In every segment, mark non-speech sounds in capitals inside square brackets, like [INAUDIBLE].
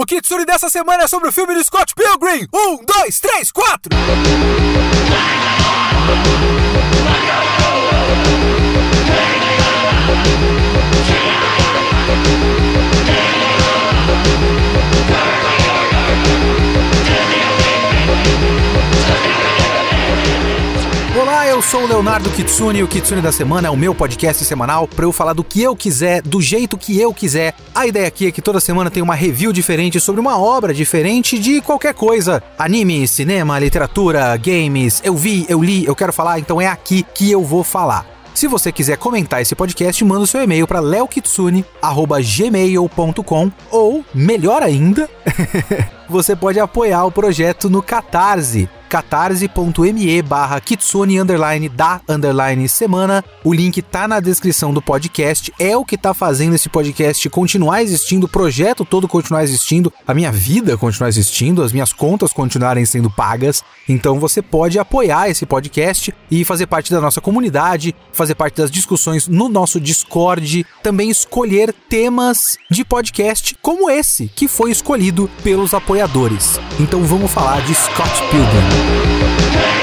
O Kitsune dessa semana é sobre o filme do Scott Pilgrim. Um, dois, três, quatro! Eu sou o Leonardo Kitsune e o Kitsune da Semana é o meu podcast semanal para eu falar do que eu quiser, do jeito que eu quiser. A ideia aqui é que toda semana tem uma review diferente sobre uma obra diferente de qualquer coisa. Anime, cinema, literatura, games, eu vi, eu li, eu quero falar, então é aqui que eu vou falar. Se você quiser comentar esse podcast, manda o seu e-mail para leokitsune@gmail.com ou, melhor ainda, [LAUGHS] você pode apoiar o projeto no Catarse catarse.me barra kitsune underline da underline semana. O link tá na descrição do podcast. É o que tá fazendo esse podcast continuar existindo, o projeto todo continuar existindo, a minha vida continuar existindo, as minhas contas continuarem sendo pagas. Então você pode apoiar esse podcast e fazer parte da nossa comunidade, fazer parte das discussões no nosso Discord, também escolher temas de podcast como esse que foi escolhido pelos apoiadores. Então vamos falar de Scott Pilgrim. Yeah!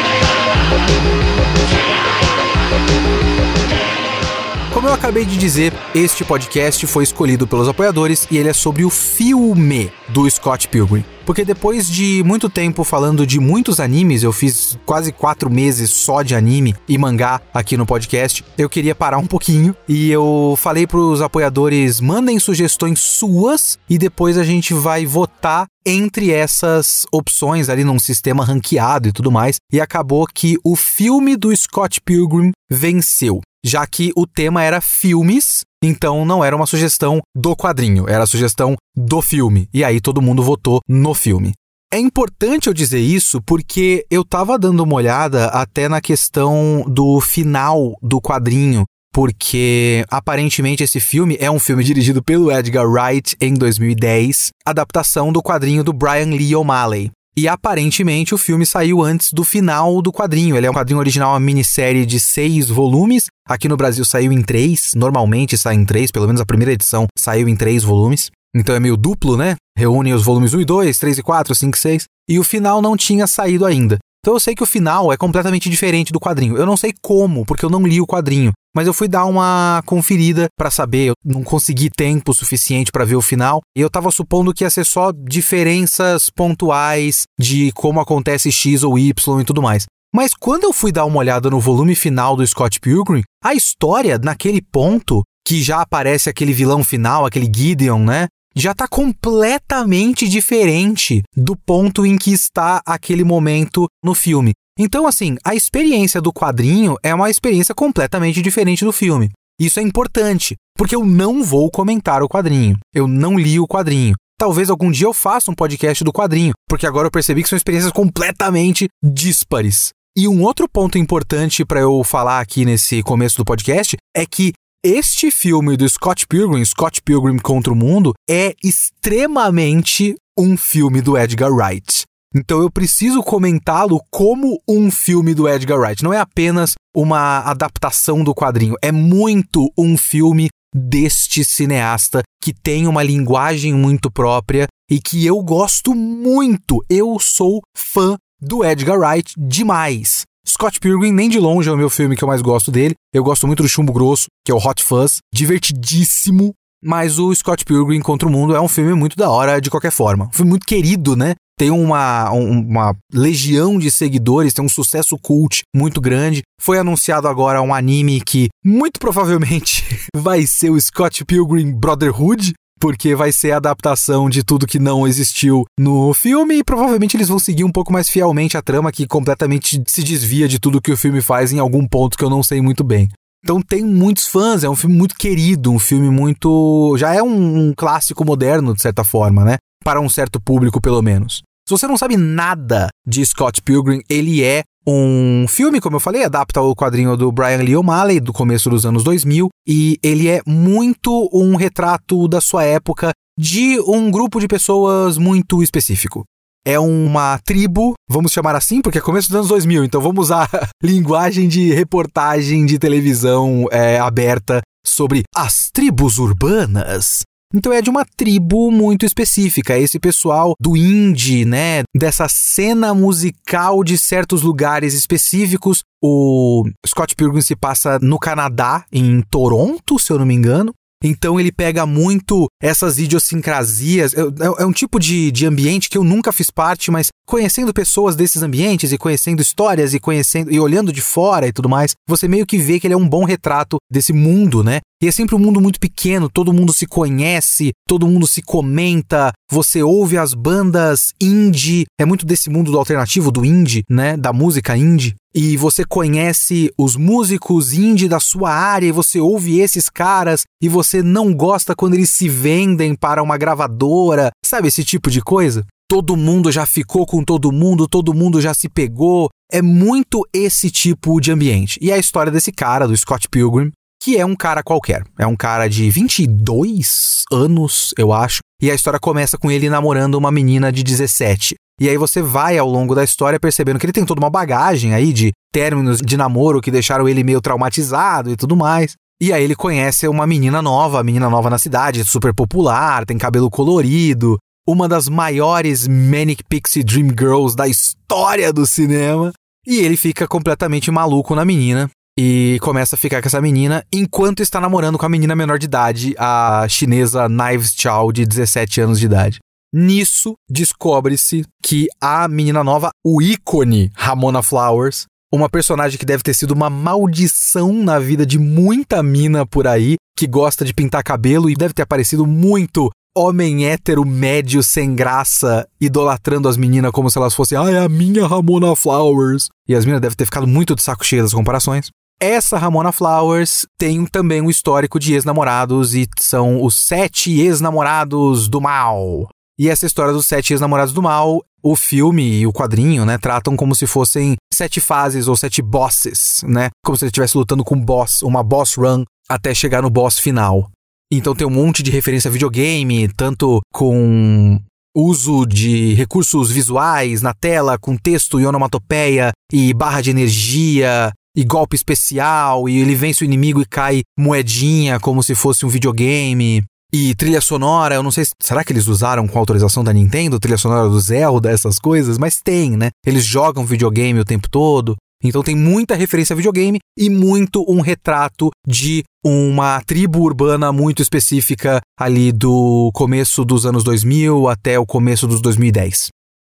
Como eu acabei de dizer, este podcast foi escolhido pelos apoiadores e ele é sobre o filme do Scott Pilgrim. Porque depois de muito tempo falando de muitos animes, eu fiz quase quatro meses só de anime e mangá aqui no podcast, eu queria parar um pouquinho e eu falei pros apoiadores: mandem sugestões suas e depois a gente vai votar entre essas opções ali num sistema ranqueado e tudo mais. E acabou que o filme do Scott Pilgrim venceu já que o tema era filmes, então não era uma sugestão do quadrinho, era a sugestão do filme. E aí todo mundo votou no filme. É importante eu dizer isso porque eu tava dando uma olhada até na questão do final do quadrinho, porque aparentemente esse filme é um filme dirigido pelo Edgar Wright em 2010, adaptação do quadrinho do Brian Lee O'Malley. E aparentemente o filme saiu antes do final do quadrinho. Ele é um quadrinho original, uma minissérie de seis volumes. Aqui no Brasil saiu em três, normalmente sai em três, pelo menos a primeira edição saiu em três volumes. Então é meio duplo, né? Reúne os volumes 1 e 2, 3 e 4, 5 e 6. E o final não tinha saído ainda. Então eu sei que o final é completamente diferente do quadrinho. Eu não sei como, porque eu não li o quadrinho, mas eu fui dar uma conferida para saber, eu não consegui tempo suficiente para ver o final, e eu tava supondo que ia ser só diferenças pontuais de como acontece X ou Y e tudo mais. Mas quando eu fui dar uma olhada no volume final do Scott Pilgrim, a história naquele ponto que já aparece aquele vilão final, aquele Gideon, né? Já está completamente diferente do ponto em que está aquele momento no filme. Então, assim, a experiência do quadrinho é uma experiência completamente diferente do filme. Isso é importante, porque eu não vou comentar o quadrinho. Eu não li o quadrinho. Talvez algum dia eu faça um podcast do quadrinho, porque agora eu percebi que são experiências completamente díspares. E um outro ponto importante para eu falar aqui nesse começo do podcast é que este filme do Scott Pilgrim, Scott Pilgrim contra o Mundo, é extremamente um filme do Edgar Wright. Então eu preciso comentá-lo como um filme do Edgar Wright. Não é apenas uma adaptação do quadrinho, é muito um filme deste cineasta que tem uma linguagem muito própria e que eu gosto muito. Eu sou fã do Edgar Wright demais. Scott Pilgrim nem de longe é o meu filme que eu mais gosto dele. Eu gosto muito do Chumbo Grosso, que é o Hot Fuzz, divertidíssimo. Mas o Scott Pilgrim contra o Mundo é um filme muito da hora de qualquer forma. Um filme muito querido, né? Tem uma, uma legião de seguidores, tem um sucesso cult muito grande. Foi anunciado agora um anime que muito provavelmente [LAUGHS] vai ser o Scott Pilgrim Brotherhood, porque vai ser a adaptação de tudo que não existiu no filme e provavelmente eles vão seguir um pouco mais fielmente a trama que completamente se desvia de tudo que o filme faz em algum ponto que eu não sei muito bem. Então tem muitos fãs, é um filme muito querido, um filme muito. já é um, um clássico moderno, de certa forma, né? Para um certo público, pelo menos. Se você não sabe nada de Scott Pilgrim, ele é um filme, como eu falei, adapta o quadrinho do Brian Lee O'Malley do começo dos anos 2000 e ele é muito um retrato da sua época de um grupo de pessoas muito específico. É uma tribo, vamos chamar assim, porque é começo dos anos 2000, então vamos usar [LAUGHS] linguagem de reportagem de televisão é, aberta sobre as tribos urbanas Então é de uma tribo muito específica, esse pessoal do indie, né, dessa cena musical de certos lugares específicos. O Scott Pilgrim se passa no Canadá, em Toronto, se eu não me engano. Então ele pega muito essas idiosincrasias. É, é, é, um tipo de, de ambiente que eu nunca fiz parte, mas conhecendo pessoas desses ambientes e conhecendo histórias e conhecendo e olhando de fora e tudo mais, você meio que vê que ele é um bom retrato desse mundo, né? E é sempre um mundo muito pequeno, todo mundo se conhece, todo mundo se comenta, você ouve as bandas indie, é muito desse mundo do alternativo, do indie, né? Da música indie. E você conhece os músicos indie da sua área e você ouve esses caras e você não gosta quando eles se vendem para uma gravadora, sabe esse tipo de coisa? Todo mundo já ficou com todo mundo, todo mundo já se pegou. É muito esse tipo de ambiente. E a história desse cara, do Scott Pilgrim, que é um cara qualquer. É um cara de 22 anos, eu acho. E a história começa com ele namorando uma menina de 17. E aí você vai ao longo da história percebendo que ele tem toda uma bagagem aí de términos de namoro que deixaram ele meio traumatizado e tudo mais. E aí ele conhece uma menina nova, menina nova na cidade, super popular, tem cabelo colorido, uma das maiores Manic Pixie Dream Girls da história do cinema. E ele fica completamente maluco na menina e começa a ficar com essa menina enquanto está namorando com a menina menor de idade, a chinesa Knives Chow, de 17 anos de idade. Nisso, descobre-se que a menina nova, o ícone Ramona Flowers, uma personagem que deve ter sido uma maldição na vida de muita mina por aí, que gosta de pintar cabelo e deve ter aparecido muito homem hétero médio sem graça, idolatrando as meninas como se elas fossem, ah, é a minha Ramona Flowers. E as meninas devem ter ficado muito de saco cheio das comparações. Essa Ramona Flowers tem também um histórico de ex-namorados e são os sete ex-namorados do mal. E essa história dos sete ex-namorados do mal, o filme e o quadrinho, né, tratam como se fossem sete fases ou sete bosses, né? Como se ele estivesse lutando com um boss, uma boss run até chegar no boss final. Então tem um monte de referência a videogame, tanto com uso de recursos visuais na tela, com texto e onomatopeia e barra de energia e golpe especial, e ele vence o inimigo e cai moedinha como se fosse um videogame. E trilha sonora, eu não sei, será que eles usaram com autorização da Nintendo, trilha sonora do Zelda, essas coisas? Mas tem, né? Eles jogam videogame o tempo todo. Então tem muita referência a videogame e muito um retrato de uma tribo urbana muito específica ali do começo dos anos 2000 até o começo dos 2010.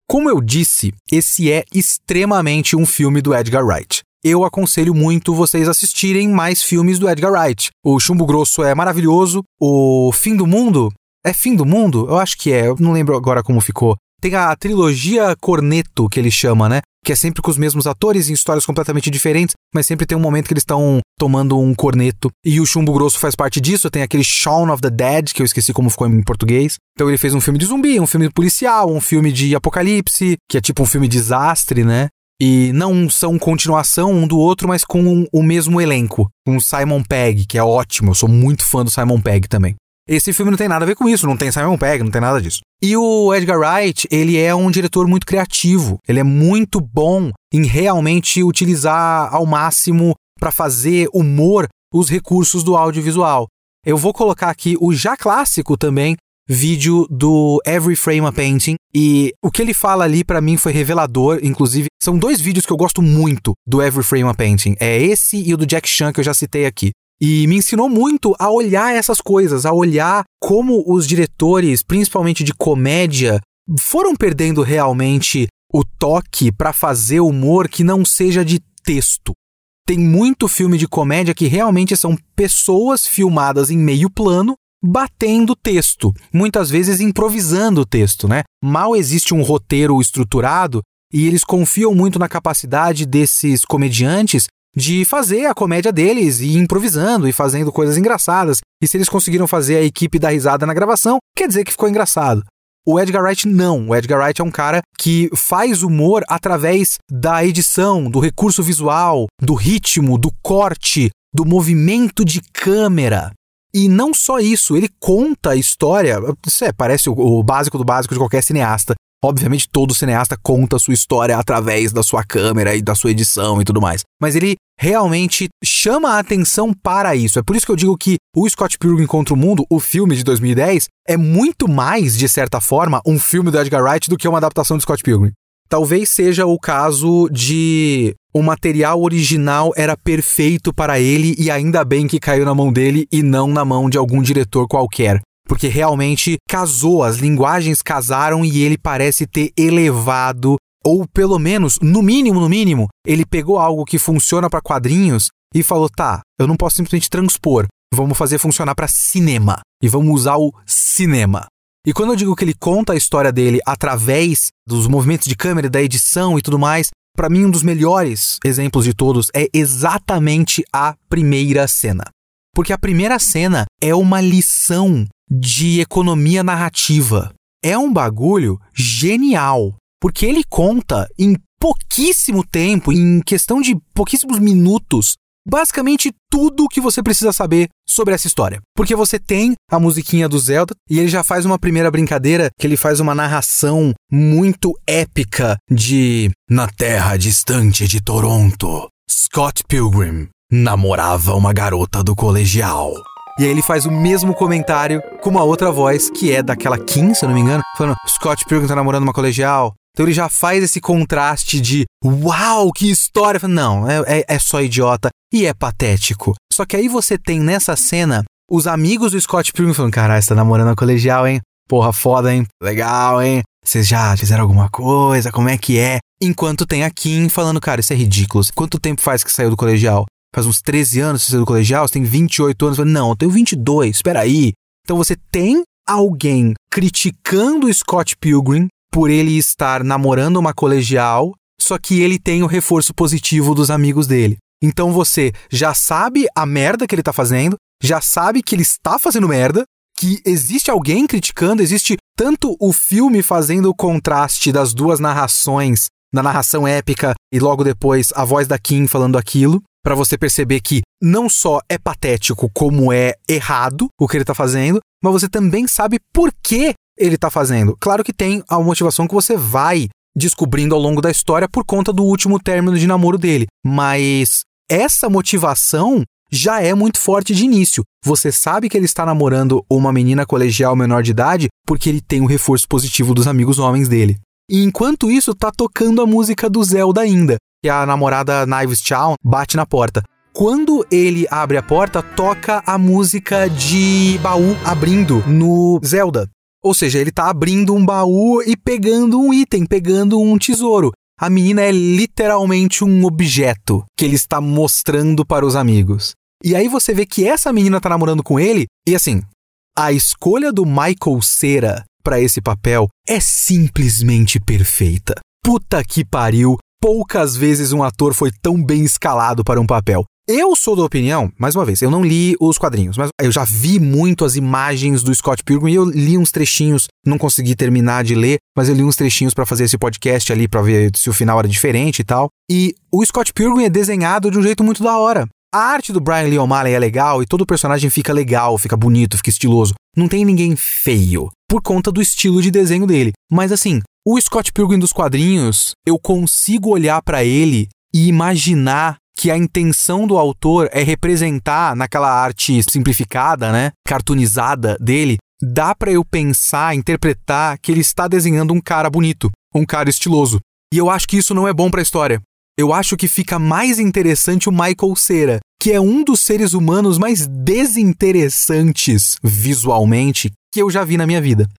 Como eu disse, esse é extremamente um filme do Edgar Wright eu aconselho muito vocês assistirem mais filmes do Edgar Wright. O Chumbo Grosso é maravilhoso, o Fim do Mundo é Fim do Mundo? Eu acho que é, eu não lembro agora como ficou. Tem a trilogia Corneto, que ele chama, né? Que é sempre com os mesmos atores em histórias completamente diferentes, mas sempre tem um momento que eles estão tomando um corneto. E o Chumbo Grosso faz parte disso. Tem aquele Shaun of the Dead, que eu esqueci como ficou em português. Então ele fez um filme de zumbi, um filme policial, um filme de apocalipse, que é tipo um filme de desastre, né? e não são continuação um do outro, mas com o mesmo elenco, com o Simon Pegg, que é ótimo, eu sou muito fã do Simon Pegg também. Esse filme não tem nada a ver com isso, não tem Simon Pegg, não tem nada disso. E o Edgar Wright, ele é um diretor muito criativo, ele é muito bom em realmente utilizar ao máximo para fazer humor os recursos do audiovisual. Eu vou colocar aqui o já clássico também vídeo do Every Frame a Painting e o que ele fala ali para mim foi revelador, inclusive são dois vídeos que eu gosto muito do Every Frame a Painting. É esse e o do Jack Chan que eu já citei aqui. E me ensinou muito a olhar essas coisas, a olhar como os diretores, principalmente de comédia, foram perdendo realmente o toque para fazer humor que não seja de texto. Tem muito filme de comédia que realmente são pessoas filmadas em meio plano batendo texto, muitas vezes improvisando o texto, né? Mal existe um roteiro estruturado e eles confiam muito na capacidade desses comediantes de fazer a comédia deles e improvisando e fazendo coisas engraçadas. E se eles conseguiram fazer a equipe dar risada na gravação, quer dizer que ficou engraçado. O Edgar Wright não. O Edgar Wright é um cara que faz humor através da edição, do recurso visual, do ritmo, do corte, do movimento de câmera. E não só isso, ele conta a história. Isso é, parece o, o básico do básico de qualquer cineasta. Obviamente, todo cineasta conta a sua história através da sua câmera e da sua edição e tudo mais. Mas ele realmente chama a atenção para isso. É por isso que eu digo que o Scott Pilgrim contra o Mundo, o filme de 2010, é muito mais, de certa forma, um filme do Edgar Wright do que uma adaptação de Scott Pilgrim. Talvez seja o caso de o material original era perfeito para ele e ainda bem que caiu na mão dele e não na mão de algum diretor qualquer. Porque realmente casou, as linguagens casaram e ele parece ter elevado, ou pelo menos, no mínimo, no mínimo, ele pegou algo que funciona para quadrinhos e falou: tá, eu não posso simplesmente transpor, vamos fazer funcionar para cinema e vamos usar o cinema. E quando eu digo que ele conta a história dele através dos movimentos de câmera, da edição e tudo mais, para mim um dos melhores exemplos de todos é exatamente a primeira cena. Porque a primeira cena é uma lição de economia narrativa. É um bagulho genial, porque ele conta em pouquíssimo tempo, em questão de pouquíssimos minutos, basicamente tudo o que você precisa saber sobre essa história. Porque você tem a musiquinha do Zelda e ele já faz uma primeira brincadeira que ele faz uma narração muito épica de Na terra distante de Toronto, Scott Pilgrim namorava uma garota do colegial. E aí ele faz o mesmo comentário com uma outra voz, que é daquela Kim, se eu não me engano, falando: Scott Pilgrim tá namorando uma colegial. Então ele já faz esse contraste de uau, que história! Não, é, é, é só idiota e é patético. Só que aí você tem nessa cena os amigos do Scott Pilgrim falando: caralho, você tá namorando a colegial, hein? Porra, foda, hein? Legal, hein? Vocês já fizeram alguma coisa? Como é que é? Enquanto tem a Kim falando, cara, isso é ridículo. Quanto tempo faz que saiu do colegial? Faz uns 13 anos que você saiu do colegial? Você tem 28 anos? Não, eu tenho 22, espera aí. Então você tem alguém criticando Scott Pilgrim por ele estar namorando uma colegial, só que ele tem o reforço positivo dos amigos dele. Então você já sabe a merda que ele tá fazendo, já sabe que ele está fazendo merda, que existe alguém criticando, existe tanto o filme fazendo o contraste das duas narrações, da narração épica e logo depois a voz da Kim falando aquilo, para você perceber que não só é patético como é errado o que ele tá fazendo, mas você também sabe por que ele está fazendo. Claro que tem a motivação que você vai descobrindo ao longo da história por conta do último término de namoro dele, mas essa motivação já é muito forte de início. Você sabe que ele está namorando uma menina colegial menor de idade porque ele tem o reforço positivo dos amigos homens dele. E enquanto isso, tá tocando a música do Zelda ainda, que a namorada Knives Chow bate na porta. Quando ele abre a porta, toca a música de baú abrindo no Zelda. Ou seja, ele tá abrindo um baú e pegando um item, pegando um tesouro. A menina é literalmente um objeto que ele está mostrando para os amigos. E aí você vê que essa menina tá namorando com ele, e assim, a escolha do Michael Cera para esse papel é simplesmente perfeita. Puta que pariu, poucas vezes um ator foi tão bem escalado para um papel. Eu sou da opinião, mais uma vez, eu não li os quadrinhos, mas eu já vi muito as imagens do Scott Pilgrim e eu li uns trechinhos, não consegui terminar de ler, mas eu li uns trechinhos para fazer esse podcast ali para ver se o final era diferente e tal. E o Scott Pilgrim é desenhado de um jeito muito da hora. A arte do Brian Lee O'Malley é legal e todo o personagem fica legal, fica bonito, fica estiloso. Não tem ninguém feio, por conta do estilo de desenho dele. Mas assim, o Scott Pilgrim dos quadrinhos, eu consigo olhar para ele e imaginar que a intenção do autor é representar naquela arte simplificada, né, cartoonizada dele, dá para eu pensar, interpretar que ele está desenhando um cara bonito, um cara estiloso. E eu acho que isso não é bom para a história. Eu acho que fica mais interessante o Michael Cera, que é um dos seres humanos mais desinteressantes visualmente que eu já vi na minha vida.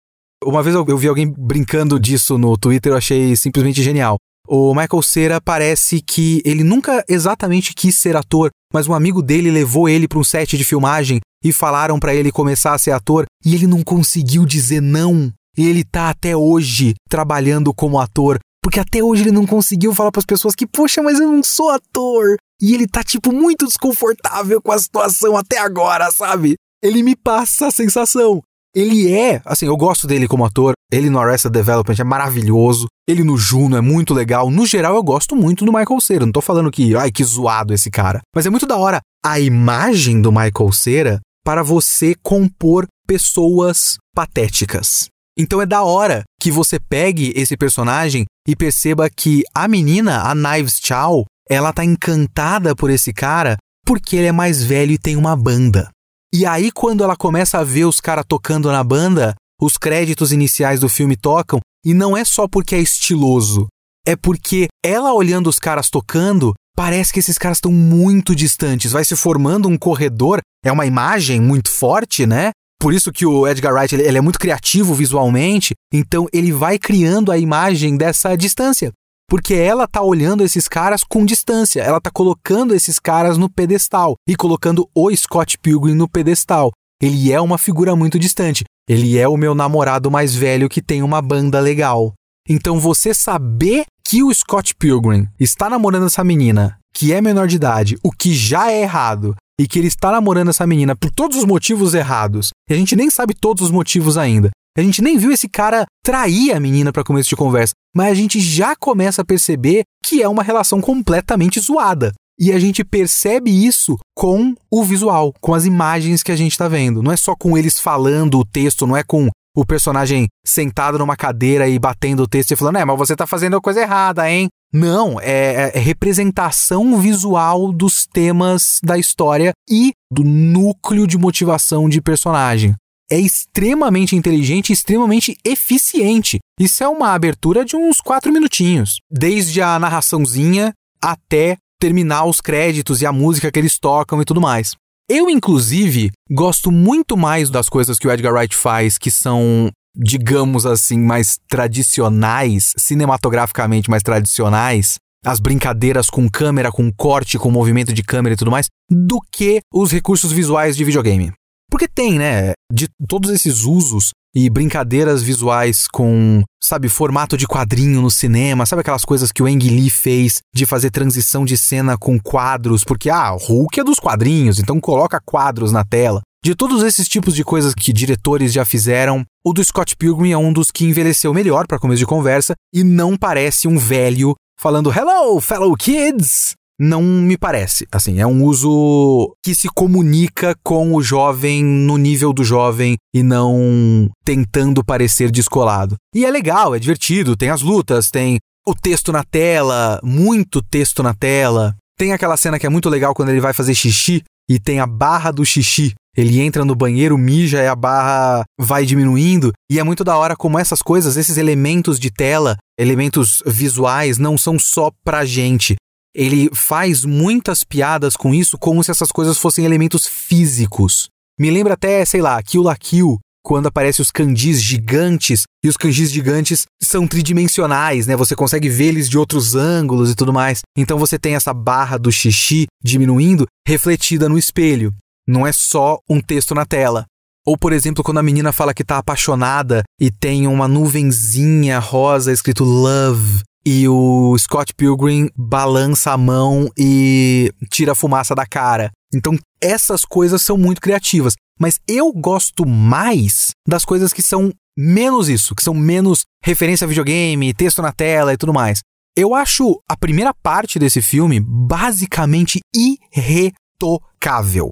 Uma vez eu, vi alguém brincando disso no Twitter, eu achei simplesmente genial. O Michael Cera parece que ele nunca exatamente quis ser ator, mas um amigo dele levou ele para um set de filmagem e falaram para ele começar a ser ator e ele não conseguiu dizer não. E ele tá até hoje trabalhando como ator, porque até hoje ele não conseguiu falar para as pessoas que, poxa, mas eu não sou ator. E ele tá tipo muito desconfortável com a situação até agora, sabe? Ele me passa a sensação. Ele é, assim, eu gosto dele como ator. Ele no Arrested Development é maravilhoso. Ele no Juno é muito legal. No geral, eu gosto muito do Michael Cera. Não tô falando que, ai, que zoado esse cara. Mas é muito da hora a imagem do Michael Cera para você compor pessoas patéticas. Então é da hora que você pegue esse personagem e perceba que a menina, a Knives Chow, ela tá encantada por esse cara porque ele é mais velho e tem uma banda. E aí, quando ela começa a ver os caras tocando na banda, os créditos iniciais do filme tocam, e não é só porque é estiloso, é porque ela olhando os caras tocando, parece que esses caras estão muito distantes. Vai se formando um corredor, é uma imagem muito forte, né? Por isso que o Edgar Wright ele, ele é muito criativo visualmente, então ele vai criando a imagem dessa distância. Porque ela tá olhando esses caras com distância, ela tá colocando esses caras no pedestal e colocando o Scott Pilgrim no pedestal. Ele é uma figura muito distante. Ele é o meu namorado mais velho que tem uma banda legal. Então você saber que o Scott Pilgrim está namorando essa menina, que é menor de idade, o que já é errado, e que ele está namorando essa menina por todos os motivos errados, e a gente nem sabe todos os motivos ainda. A gente nem viu esse cara trair a menina para começo de conversa, mas a gente já começa a perceber que é uma relação completamente zoada. E a gente percebe isso com o visual, com as imagens que a gente está vendo. Não é só com eles falando o texto, não é com o personagem sentado numa cadeira e batendo o texto e falando, é, mas você tá fazendo a coisa errada, hein? Não, é, é, representação visual dos temas da história e do núcleo de motivação de personagem. É extremamente inteligente extremamente eficiente. Isso é uma abertura de uns quatro minutinhos. Desde a narraçãozinha até terminar os créditos e a música que eles tocam e tudo mais. Eu, inclusive, gosto muito mais das coisas que o Edgar Wright faz, que são, digamos assim, mais tradicionais, cinematograficamente mais tradicionais, as brincadeiras com câmera, com corte, com movimento de câmera e tudo mais, do que os recursos visuais de videogame. Porque tem, né? De todos esses usos e brincadeiras visuais com, sabe, formato de quadrinho no cinema, sabe aquelas coisas que o Ang Lee fez de fazer transição de cena com quadros, porque ah, Hulk é dos quadrinhos, então coloca quadros na tela. De todos esses tipos de coisas que diretores já fizeram, o do Scott Pilgrim é um dos que envelheceu melhor para começo de conversa e não parece um velho falando Hello, fellow kids! Não me parece. Assim, é um uso que se comunica com o jovem no nível do jovem e não tentando parecer descolado. E é legal, é divertido, tem as lutas, tem o texto na tela, muito texto na tela. Tem aquela cena que é muito legal quando ele vai fazer xixi e tem a barra do xixi. Ele entra no banheiro, mija e a barra vai diminuindo. E é muito da hora como essas coisas, esses elementos de tela, elementos visuais, não são só pra gente ele faz muitas piadas com isso como se essas coisas fossem elementos físicos. Me lembra até, sei lá, Kill la Kill, quando aparecem os kanjis gigantes, e os kanjis gigantes são tridimensionais, né? Você consegue eles de outros ângulos e tudo mais. Então você tem essa barra do xixi diminuindo refletida no espelho. Não é só um texto na tela. Ou, por exemplo, quando a menina fala que tá apaixonada e tem uma nuvenzinha rosa escrito love e o Scott Pilgrim balança a mão e tira a fumaça da cara. Então, essas coisas são muito criativas. Mas eu gosto mais das coisas que são menos isso, que são menos referência a videogame, texto na tela e tudo mais. Eu acho a primeira parte desse filme basicamente irretocável.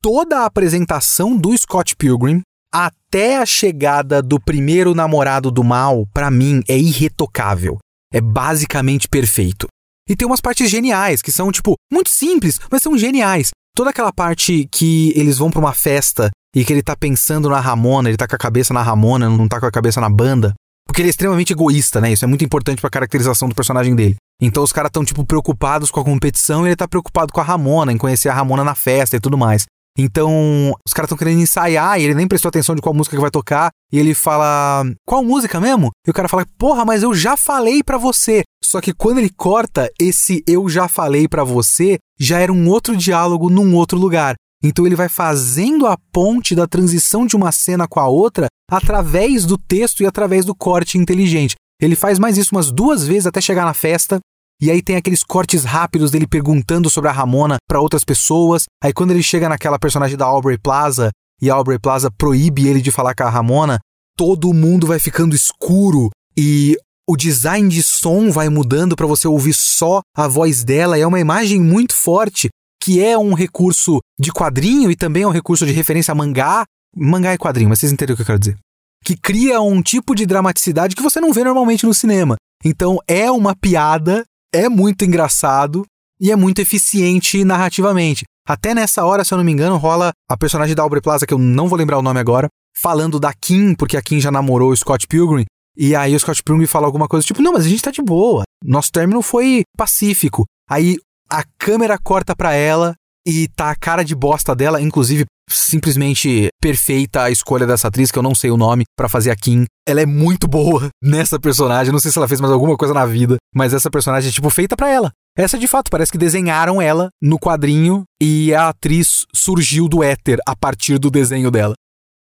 Toda a apresentação do Scott Pilgrim até a chegada do primeiro namorado do mal, para mim, é irretocável é basicamente perfeito. E tem umas partes geniais, que são, tipo, muito simples, mas são geniais. Toda aquela parte que eles vão para uma festa e que ele tá pensando na Ramona, ele tá com a cabeça na Ramona, não tá com a cabeça na banda. Porque ele é extremamente egoísta, né? Isso é muito importante pra caracterização do personagem dele. Então os caras estão, tipo, preocupados com a competição e ele tá preocupado com a Ramona, em conhecer a Ramona na festa e tudo mais. Então, os caras estão querendo ensaiar e ele nem prestou atenção de qual música que vai tocar. E ele fala: Qual música mesmo? E o cara fala: Porra, mas eu já falei para você. Só que quando ele corta, esse eu já falei para você já era um outro diálogo num outro lugar. Então ele vai fazendo a ponte da transição de uma cena com a outra através do texto e através do corte inteligente. Ele faz mais isso umas duas vezes até chegar na festa. E aí tem aqueles cortes rápidos dele perguntando sobre a Ramona para outras pessoas. Aí quando ele chega naquela personagem da Aubrey Plaza e a Aubrey Plaza proíbe ele de falar com a Ramona, todo mundo vai ficando escuro e o design de som vai mudando para você ouvir só a voz dela. É uma imagem muito forte que é um recurso de quadrinho e também é um recurso de referência a mangá. Mangá e quadrinho, mas vocês entenderam o que eu quero dizer. que cria um tipo de dramaticidade que você não vê normalmente no cinema. Então é uma piada, é muito engraçado e é muito eficiente narrativamente. Até nessa hora, se eu não me engano, rola a personagem da Aubrey Plaza, que eu não vou lembrar o nome agora, falando da Kim, porque a Kim já namorou o Scott Pilgrim. E aí o Scott Pilgrim fala alguma coisa tipo, não, mas a gente tá de boa. Nosso término foi pacífico. Aí a câmera corta pra ela e tá a cara de bosta dela, inclusive simplesmente perfeita a escolha dessa atriz, que eu não sei o nome, para fazer a Kim. Ela é muito boa [LAUGHS] nessa personagem. Não sei se ela fez mais alguma coisa na vida, mas essa personagem é tipo feita para ela. Essa de fato parece que desenharam ela no quadrinho e a atriz surgiu do éter a partir do desenho dela.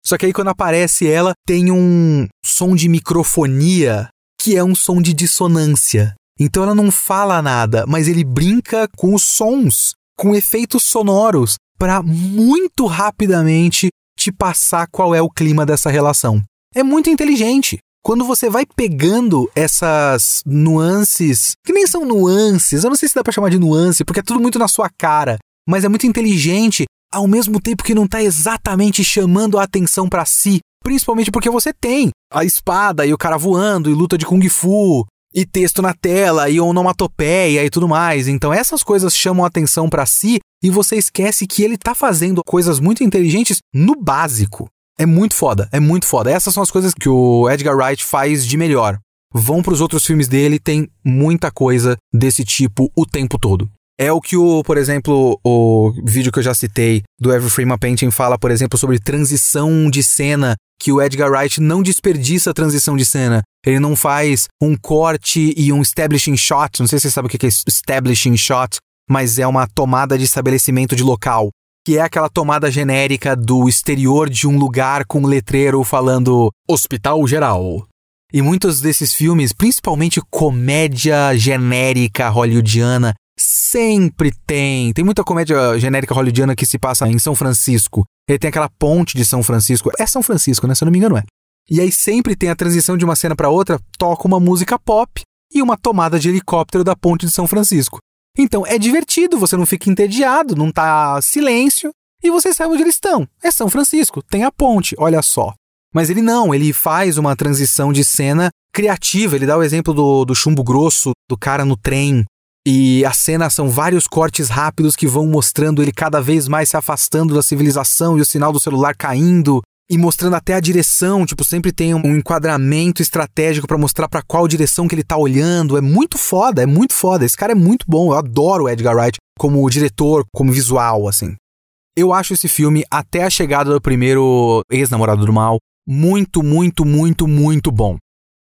Só que aí quando aparece ela, tem um som de microfonia que é um som de dissonância. Então ela não fala nada, mas ele brinca com os sons, com efeitos sonoros, para muito rapidamente te passar qual é o clima dessa relação. É muito inteligente. Quando você vai pegando essas nuances, que nem são nuances, eu não sei se dá para chamar de nuance, porque é tudo muito na sua cara, mas é muito inteligente ao mesmo tempo que não tá exatamente chamando a atenção para si, principalmente porque você tem a espada e o cara voando e luta de kung fu e texto na tela e onomatopeia e tudo mais. Então essas coisas chamam a atenção para si e você esquece que ele tá fazendo coisas muito inteligentes no básico. É muito foda, é muito foda. Essas são as coisas que o Edgar Wright faz de melhor. Vão para os outros filmes dele, tem muita coisa desse tipo o tempo todo. É o que o, por exemplo, o vídeo que eu já citei do Every Frame a Painting fala, por exemplo, sobre transição de cena, que o Edgar Wright não desperdiça a transição de cena. Ele não faz um corte e um establishing shot, não sei se você sabe o que é establishing shot, mas é uma tomada de estabelecimento de local que é aquela tomada genérica do exterior de um lugar com um letreiro falando Hospital Geral. E muitos desses filmes, principalmente comédia genérica hollywoodiana, sempre tem. Tem muita comédia genérica hollywoodiana que se passa em São Francisco. Ele tem aquela ponte de São Francisco. É São Francisco, né? Se eu não me engano, é. E aí sempre tem a transição de uma cena para outra, toca uma música pop e uma tomada de helicóptero da ponte de São Francisco. Então é divertido, você não fica entediado, não tá silêncio e você sabe onde eles estão. É São Francisco, tem a ponte, olha só. Mas ele não, ele faz uma transição de cena criativa. Ele dá o exemplo do, do chumbo grosso, do cara no trem. E a cena são vários cortes rápidos que vão mostrando ele cada vez mais se afastando da civilização e o sinal do celular caindo e mostrando até a direção, tipo, sempre tem um enquadramento estratégico para mostrar para qual direção que ele tá olhando. É muito foda, é muito foda. Esse cara é muito bom. Eu adoro o Edgar Wright como diretor, como visual, assim. Eu acho esse filme, até a chegada do primeiro ex-namorado do mal, muito, muito, muito, muito bom.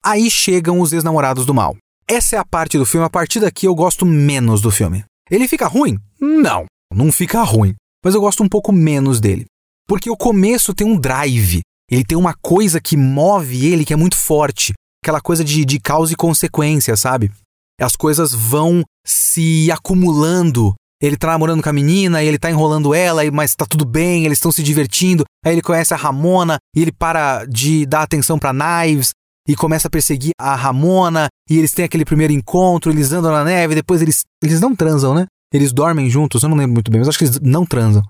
Aí chegam os ex-namorados do mal. Essa é a parte do filme, a partir daqui eu gosto menos do filme. Ele fica ruim? Não, não fica ruim. Mas eu gosto um pouco menos dele. Porque o começo tem um drive, ele tem uma coisa que move ele que é muito forte. Aquela coisa de, de causa e consequência, sabe? As coisas vão se acumulando. Ele tá namorando com a menina, ele tá enrolando ela, mas tá tudo bem, eles estão se divertindo. Aí ele conhece a Ramona e ele para de dar atenção para Knives e começa a perseguir a Ramona. E eles têm aquele primeiro encontro, eles andam na neve, depois eles, eles não transam, né? Eles dormem juntos, eu não lembro muito bem, mas acho que eles não transam.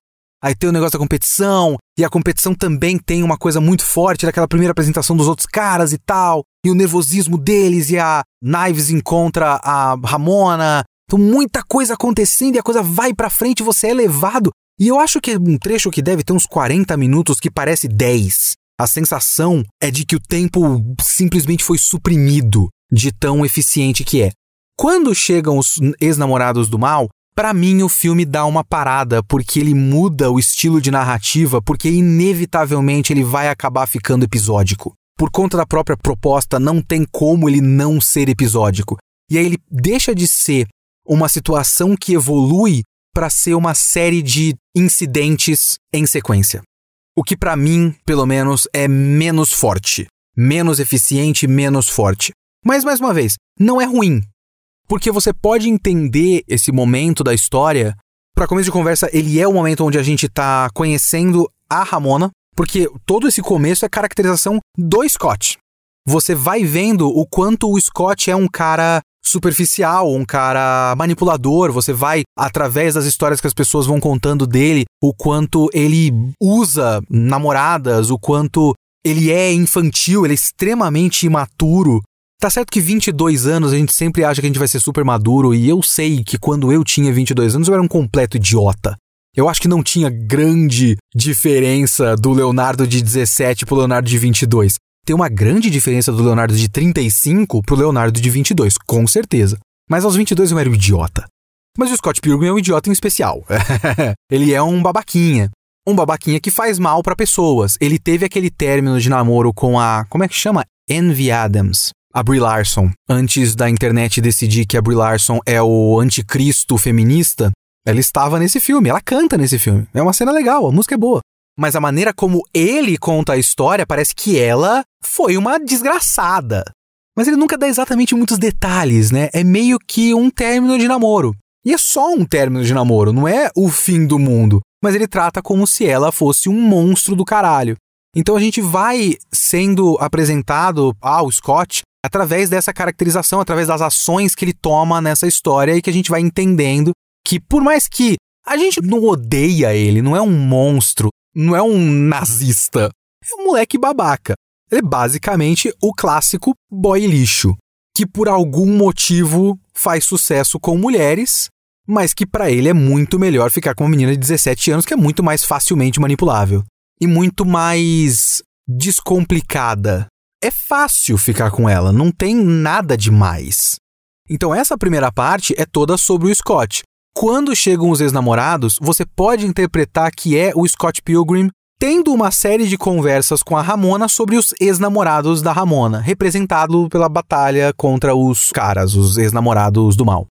Aí tem o negócio da competição, e a competição também tem uma coisa muito forte daquela primeira apresentação dos outros caras e tal, e o nervosismo deles, e a Knives encontra a Ramona. Então, muita coisa acontecendo e a coisa vai pra frente, você é levado. E eu acho que é um trecho que deve ter uns 40 minutos que parece 10. A sensação é de que o tempo simplesmente foi suprimido de tão eficiente que é. Quando chegam os ex-namorados do mal, para mim, o filme dá uma parada porque ele muda o estilo de narrativa, porque inevitavelmente ele vai acabar ficando episódico. Por conta da própria proposta, não tem como ele não ser episódico. E aí ele deixa de ser uma situação que evolui para ser uma série de incidentes em sequência. O que para mim, pelo menos, é menos forte, menos eficiente, menos forte. Mas mais uma vez, não é ruim, porque você pode entender esse momento da história. Para começo de conversa, ele é o momento onde a gente tá conhecendo a Ramona, porque todo esse começo é caracterização do Scott. Você vai vendo o quanto o Scott é um cara superficial, um cara manipulador. Você vai, através das histórias que as pessoas vão contando dele, o quanto ele usa namoradas, o quanto ele é infantil, ele é extremamente imaturo. Tá certo que 22 anos a gente sempre acha que a gente vai ser super maduro, e eu sei que quando eu tinha 22 anos eu era um completo idiota. Eu acho que não tinha grande diferença do Leonardo de 17 pro Leonardo de 22. Tem uma grande diferença do Leonardo de 35 pro Leonardo de 22, com certeza. Mas aos 22 eu era um idiota. Mas o Scott Pilgrim é um idiota em especial. [LAUGHS] ele é um babaquinha. Um babaquinha que faz mal para pessoas. Ele teve aquele término de namoro com a. Como é que chama? Envy Adams. A Brie Larson. Antes da internet decidir que a Brie Larson é o anticristo feminista, ela estava nesse filme, ela canta nesse filme. É uma cena legal, a música é boa. Mas a maneira como ele conta a história parece que ela foi uma desgraçada. Mas ele nunca dá exatamente muitos detalhes, né? É meio que um término de namoro. E é só um término de namoro, não é o fim do mundo. Mas ele trata como se ela fosse um monstro do caralho. Então a gente vai sendo apresentado ao Scott através dessa caracterização, através das ações que ele toma nessa história e que a gente vai entendendo que, por mais que a gente não odeia ele, não é um monstro, não é um nazista, é um moleque babaca. Ele é basicamente o clássico boy lixo, que por algum motivo faz sucesso com mulheres, mas que para ele é muito melhor ficar com uma menina de 17 anos que é muito mais facilmente manipulável e muito mais descomplicada. É fácil ficar com ela, não tem nada demais. Então essa primeira parte é toda sobre o Scott. Quando chegam os ex-namorados, você pode interpretar que é o Scott Pilgrim tendo uma série de conversas com a Ramona sobre os ex-namorados da Ramona, representado pela batalha contra os caras, os ex-namorados do mal.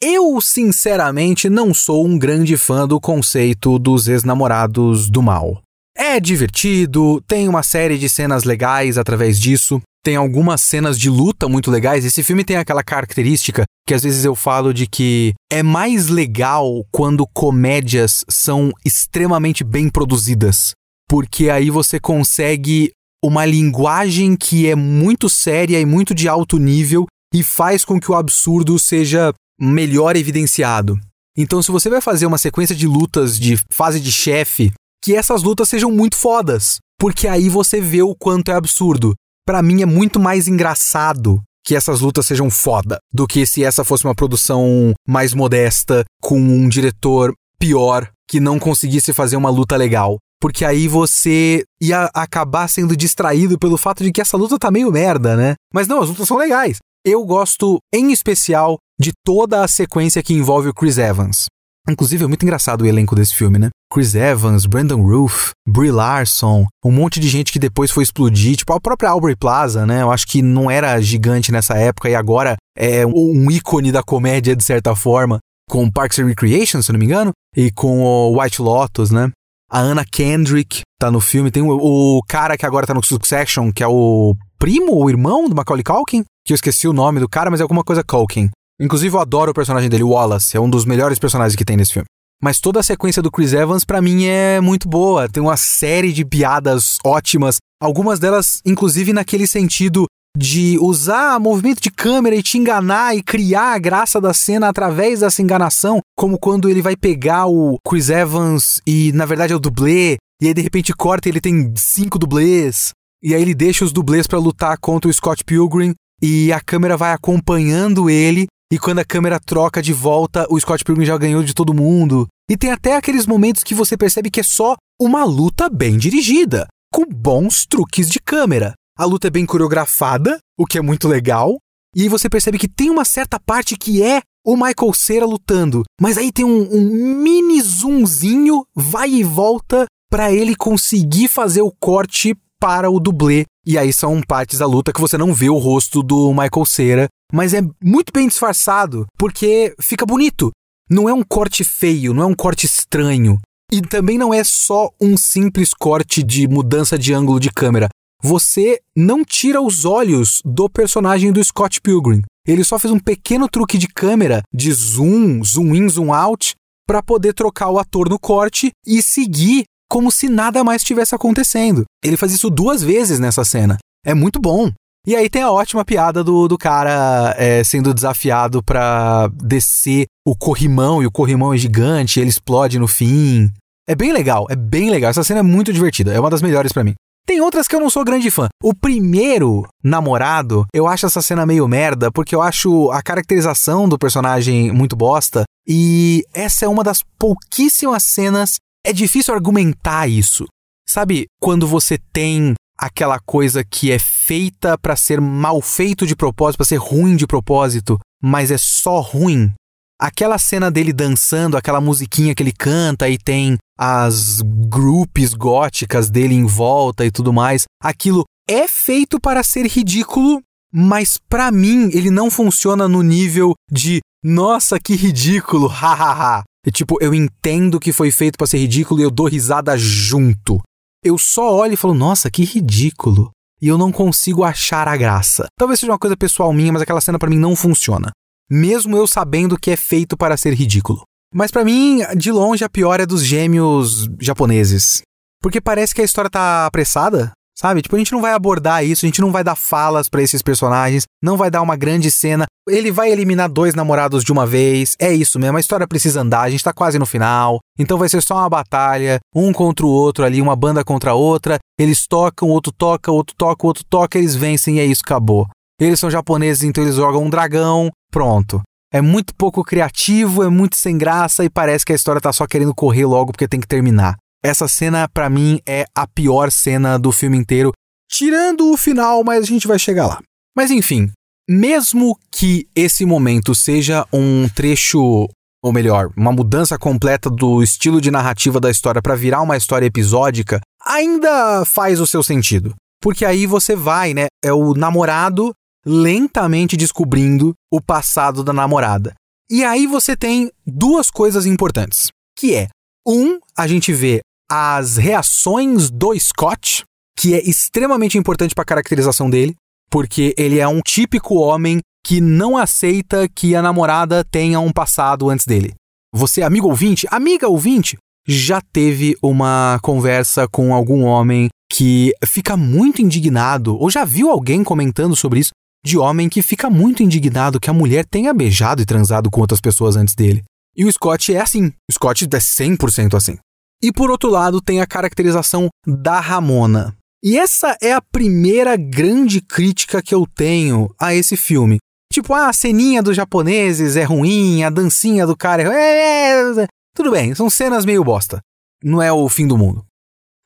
Eu, sinceramente, não sou um grande fã do conceito dos ex-namorados do mal. É divertido, tem uma série de cenas legais através disso, tem algumas cenas de luta muito legais. Esse filme tem aquela característica que às vezes eu falo de que é mais legal quando comédias são extremamente bem produzidas, porque aí você consegue uma linguagem que é muito séria e muito de alto nível e faz com que o absurdo seja melhor evidenciado. Então, se você vai fazer uma sequência de lutas de fase de chefe, que essas lutas sejam muito fodas, porque aí você vê o quanto é absurdo para mim é muito mais engraçado que essas lutas sejam foda do que se essa fosse uma produção mais modesta com um diretor pior que não conseguisse fazer uma luta legal. Porque aí você ia acabar sendo distraído pelo fato de que essa luta tá meio merda, né? Mas não, as lutas são legais. Eu gosto, em especial, de toda a sequência que envolve o Chris Evans. Inclusive, é muito engraçado o elenco desse filme, né? Chris Evans, Brandon Roof, Brie Larson, um monte de gente que depois foi explodir, tipo a própria Aubrey Plaza, né? Eu acho que não era gigante nessa época e agora é um ícone da comédia de certa forma, com Parks and Recreation, se não me engano, e com o White Lotus, né? A Anna Kendrick tá no filme, tem o, o cara que agora tá no Succession, que é o primo ou irmão do Macaulay Culkin, que eu esqueci o nome do cara, mas é alguma coisa Culkin. Inclusive, eu adoro o personagem dele, Wallace. É um dos melhores personagens que tem nesse filme. Mas toda a sequência do Chris Evans, para mim, é muito boa. Tem uma série de piadas ótimas. Algumas delas, inclusive, naquele sentido de usar movimento de câmera e te enganar e criar a graça da cena através dessa enganação, como quando ele vai pegar o Chris Evans e na verdade é o dublê, e aí de repente corta e ele tem cinco dublês, e aí ele deixa os dublês para lutar contra o Scott Pilgrim e a câmera vai acompanhando ele e quando a câmera troca de volta, o Scott Pilgrim já ganhou de todo mundo. E tem até aqueles momentos que você percebe que é só uma luta bem dirigida, com bons truques de câmera. A luta é bem coreografada, o que é muito legal. E aí você percebe que tem uma certa parte que é o Michael Cera lutando, mas aí tem um, um mini zoomzinho, vai e volta, para ele conseguir fazer o corte para o dublê. E aí são partes da luta que você não vê o rosto do Michael Cera mas é muito bem disfarçado, porque fica bonito. Não é um corte feio, não é um corte estranho. E também não é só um simples corte de mudança de ângulo de câmera. Você não tira os olhos do personagem do Scott Pilgrim. Ele só fez um pequeno truque de câmera, de zoom, zoom in, zoom out, para poder trocar o ator no corte e seguir como se nada mais estivesse acontecendo. Ele faz isso duas vezes nessa cena. É muito bom. E aí tem a ótima piada do, do cara é, sendo desafiado para descer o corrimão, e o corrimão é gigante, ele explode no fim. É bem legal, é bem legal. Essa cena é muito divertida, é uma das melhores para mim. Tem outras que eu não sou grande fã. O primeiro namorado, eu acho essa cena meio merda, porque eu acho a caracterização do personagem muito bosta. E essa é uma das pouquíssimas cenas. É difícil argumentar isso. Sabe quando você tem aquela coisa que é feita para ser mal feito de propósito, para ser ruim de propósito, mas é só ruim? Aquela cena dele dançando, aquela musiquinha que ele canta e tem as groups góticas dele em volta e tudo mais, aquilo é feito para ser ridículo, mas para mim ele não funciona no nível de nossa, que ridículo, [LAUGHS] hahaha. E, tipo, eu entendo que foi feito para ser ridículo e eu dou risada junto. Eu só olho e falo, nossa, que ridículo. E eu não consigo achar a graça. Talvez seja uma coisa pessoal minha, mas aquela cena para mim não funciona mesmo eu sabendo que é feito para ser ridículo. Mas para mim, de longe, a pior é dos gêmeos japoneses. Porque parece que a história tá apressada, sabe? Tipo, a gente não vai abordar isso, a gente não vai dar falas para esses personagens, não vai dar uma grande cena. Ele vai eliminar dois namorados de uma vez, é isso mesmo, a história precisa andar, a gente tá quase no final. Então vai ser só uma batalha, um contra o outro ali, uma banda contra a outra. Eles tocam, outro toca, outro toca, outro toca, eles vencem e é isso, acabou. Eles são japoneses, então eles jogam um dragão, pronto. É muito pouco criativo, é muito sem graça e parece que a história tá só querendo correr logo porque tem que terminar. Essa cena, para mim, é a pior cena do filme inteiro, tirando o final, mas a gente vai chegar lá. Mas enfim, mesmo que esse momento seja um trecho, ou melhor, uma mudança completa do estilo de narrativa da história para virar uma história episódica, ainda faz o seu sentido. Porque aí você vai, né? É o namorado lentamente descobrindo o passado da namorada. E aí você tem duas coisas importantes, que é, um, a gente vê as reações do Scott, que é extremamente importante para a caracterização dele, porque ele é um típico homem que não aceita que a namorada tenha um passado antes dele. Você, amigo ouvinte, amiga ouvinte, já teve uma conversa com algum homem que fica muito indignado, ou já viu alguém comentando sobre isso, de homem que fica muito indignado que a mulher tenha beijado e transado com outras pessoas antes dele. E o Scott é assim. O Scott é 100% assim. E por outro lado, tem a caracterização da Ramona. E essa é a primeira grande crítica que eu tenho a esse filme. Tipo, ah, a ceninha dos japoneses é ruim, a dancinha do cara é... é, é... Tudo bem, são cenas meio bosta. Não é o fim do mundo.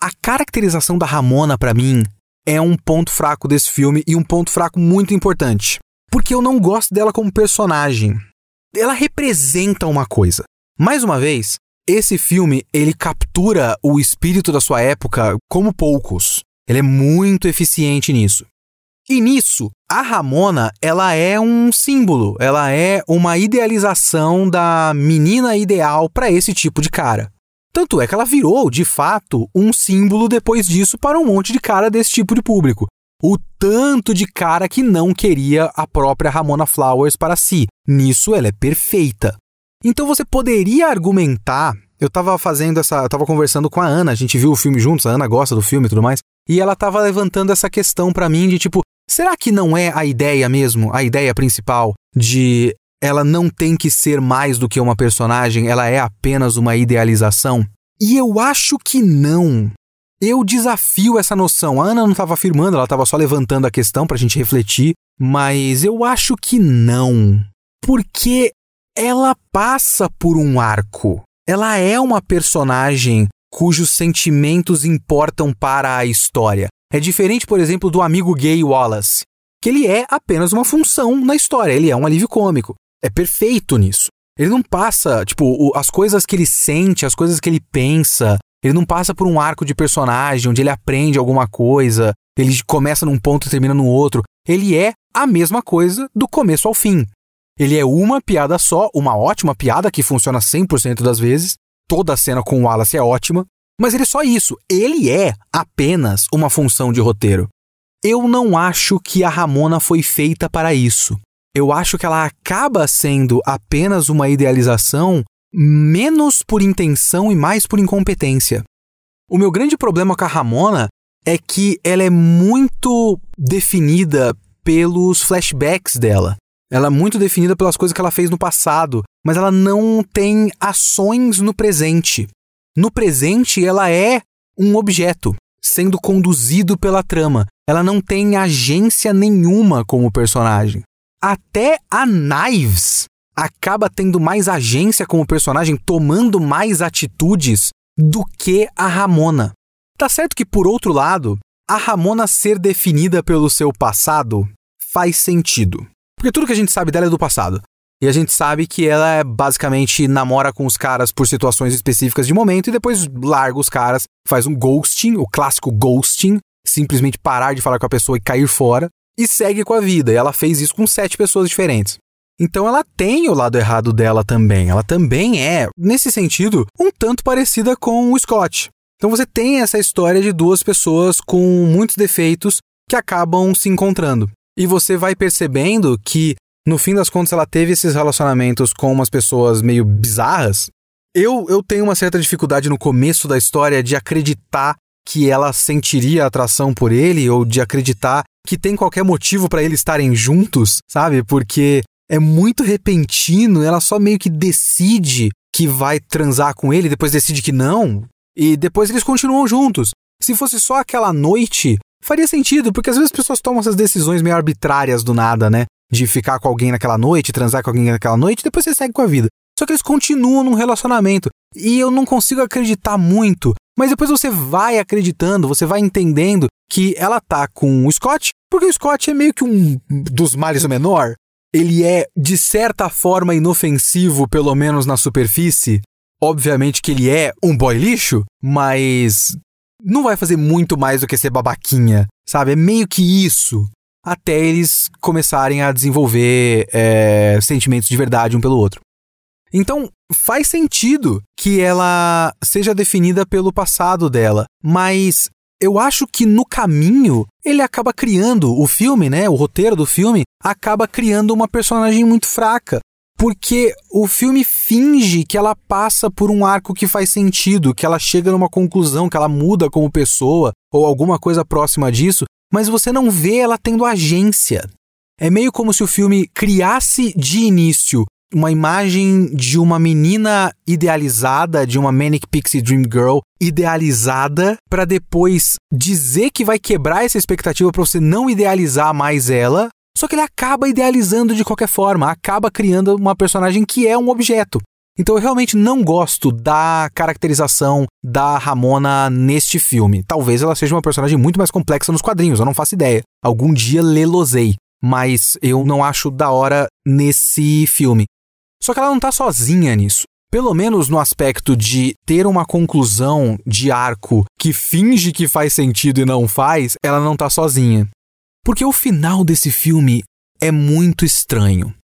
A caracterização da Ramona, para mim, é um ponto fraco desse filme e um ponto fraco muito importante. Porque eu não gosto dela como personagem. Ela representa uma coisa. Mais uma vez, esse filme ele captura o espírito da sua época como poucos. Ele é muito eficiente nisso. E nisso, a Ramona, ela é um símbolo, ela é uma idealização da menina ideal para esse tipo de cara. Tanto é que ela virou, de fato, um símbolo depois disso para um monte de cara desse tipo de público. O tanto de cara que não queria a própria Ramona Flowers para si. Nisso ela é perfeita. Então você poderia argumentar. Eu estava fazendo essa. Eu tava conversando com a Ana, a gente viu o filme juntos, a Ana gosta do filme e tudo mais. E ela estava levantando essa questão para mim de tipo, será que não é a ideia mesmo, a ideia principal de ela não tem que ser mais do que uma personagem, ela é apenas uma idealização? E eu acho que não. Eu desafio essa noção. A Ana não estava afirmando, ela estava só levantando a questão para a gente refletir, mas eu acho que não. Porque ela passa por um arco. Ela é uma personagem cujos sentimentos importam para a história. É diferente, por exemplo, do amigo gay Wallace, que ele é apenas uma função na história, ele é um alívio cômico é perfeito nisso. Ele não passa, tipo, as coisas que ele sente, as coisas que ele pensa, ele não passa por um arco de personagem onde ele aprende alguma coisa, ele começa num ponto e termina no outro. Ele é a mesma coisa do começo ao fim. Ele é uma piada só, uma ótima piada que funciona 100% das vezes. Toda a cena com o Wallace é ótima, mas ele é só isso. Ele é apenas uma função de roteiro. Eu não acho que a Ramona foi feita para isso eu acho que ela acaba sendo apenas uma idealização menos por intenção e mais por incompetência. O meu grande problema com a Ramona é que ela é muito definida pelos flashbacks dela. Ela é muito definida pelas coisas que ela fez no passado, mas ela não tem ações no presente. No presente, ela é um objeto. sendo conduzido pela trama. Ela não tem agência nenhuma como personagem. Até a Knives acaba tendo mais agência como personagem, tomando mais atitudes do que a Ramona. Tá certo que, por outro lado, a Ramona ser definida pelo seu passado faz sentido. Porque tudo que a gente sabe dela é do passado. E a gente sabe que ela é, basicamente namora com os caras por situações específicas de momento e depois larga os caras, faz um ghosting, o clássico ghosting, simplesmente parar de falar com a pessoa e cair fora, e segue com a vida. E ela fez isso com sete pessoas diferentes. Então ela tem o lado errado dela também. Ela também é, nesse sentido, um tanto parecida com o Scott. Então você tem essa história de duas pessoas com muitos defeitos que acabam se encontrando. E você vai percebendo que, no fim das contas, ela teve esses relacionamentos com umas pessoas meio bizarras. Eu, eu tenho uma certa dificuldade no começo da história de acreditar que ela sentiria atração por ele ou de acreditar que tem qualquer motivo para eles estarem juntos, sabe? Porque é muito repentino, ela só meio que decide que vai transar com ele, depois decide que não, e depois eles continuam juntos. Se fosse só aquela noite, faria sentido, porque às vezes as pessoas tomam essas decisões meio arbitrárias do nada, né? De ficar com alguém naquela noite, transar com alguém naquela noite, depois você segue com a vida. Só que eles continuam num relacionamento. E eu não consigo acreditar muito. Mas depois você vai acreditando, você vai entendendo que ela tá com o Scott, porque o Scott é meio que um dos males o menor ele é, de certa forma, inofensivo, pelo menos na superfície. Obviamente que ele é um boy lixo, mas não vai fazer muito mais do que ser babaquinha, sabe? É meio que isso. Até eles começarem a desenvolver é, sentimentos de verdade um pelo outro. Então, faz sentido que ela seja definida pelo passado dela, mas eu acho que no caminho ele acaba criando o filme, né? O roteiro do filme acaba criando uma personagem muito fraca. Porque o filme finge que ela passa por um arco que faz sentido, que ela chega numa conclusão, que ela muda como pessoa, ou alguma coisa próxima disso, mas você não vê ela tendo agência. É meio como se o filme criasse de início uma imagem de uma menina idealizada, de uma Manic Pixie Dream Girl idealizada, para depois dizer que vai quebrar essa expectativa para você não idealizar mais ela. Só que ele acaba idealizando de qualquer forma, acaba criando uma personagem que é um objeto. Então eu realmente não gosto da caracterização da Ramona neste filme. Talvez ela seja uma personagem muito mais complexa nos quadrinhos, eu não faço ideia. Algum dia lelosei, mas eu não acho da hora nesse filme. Só que ela não tá sozinha nisso. Pelo menos no aspecto de ter uma conclusão de arco que finge que faz sentido e não faz, ela não tá sozinha. Porque o final desse filme é muito estranho.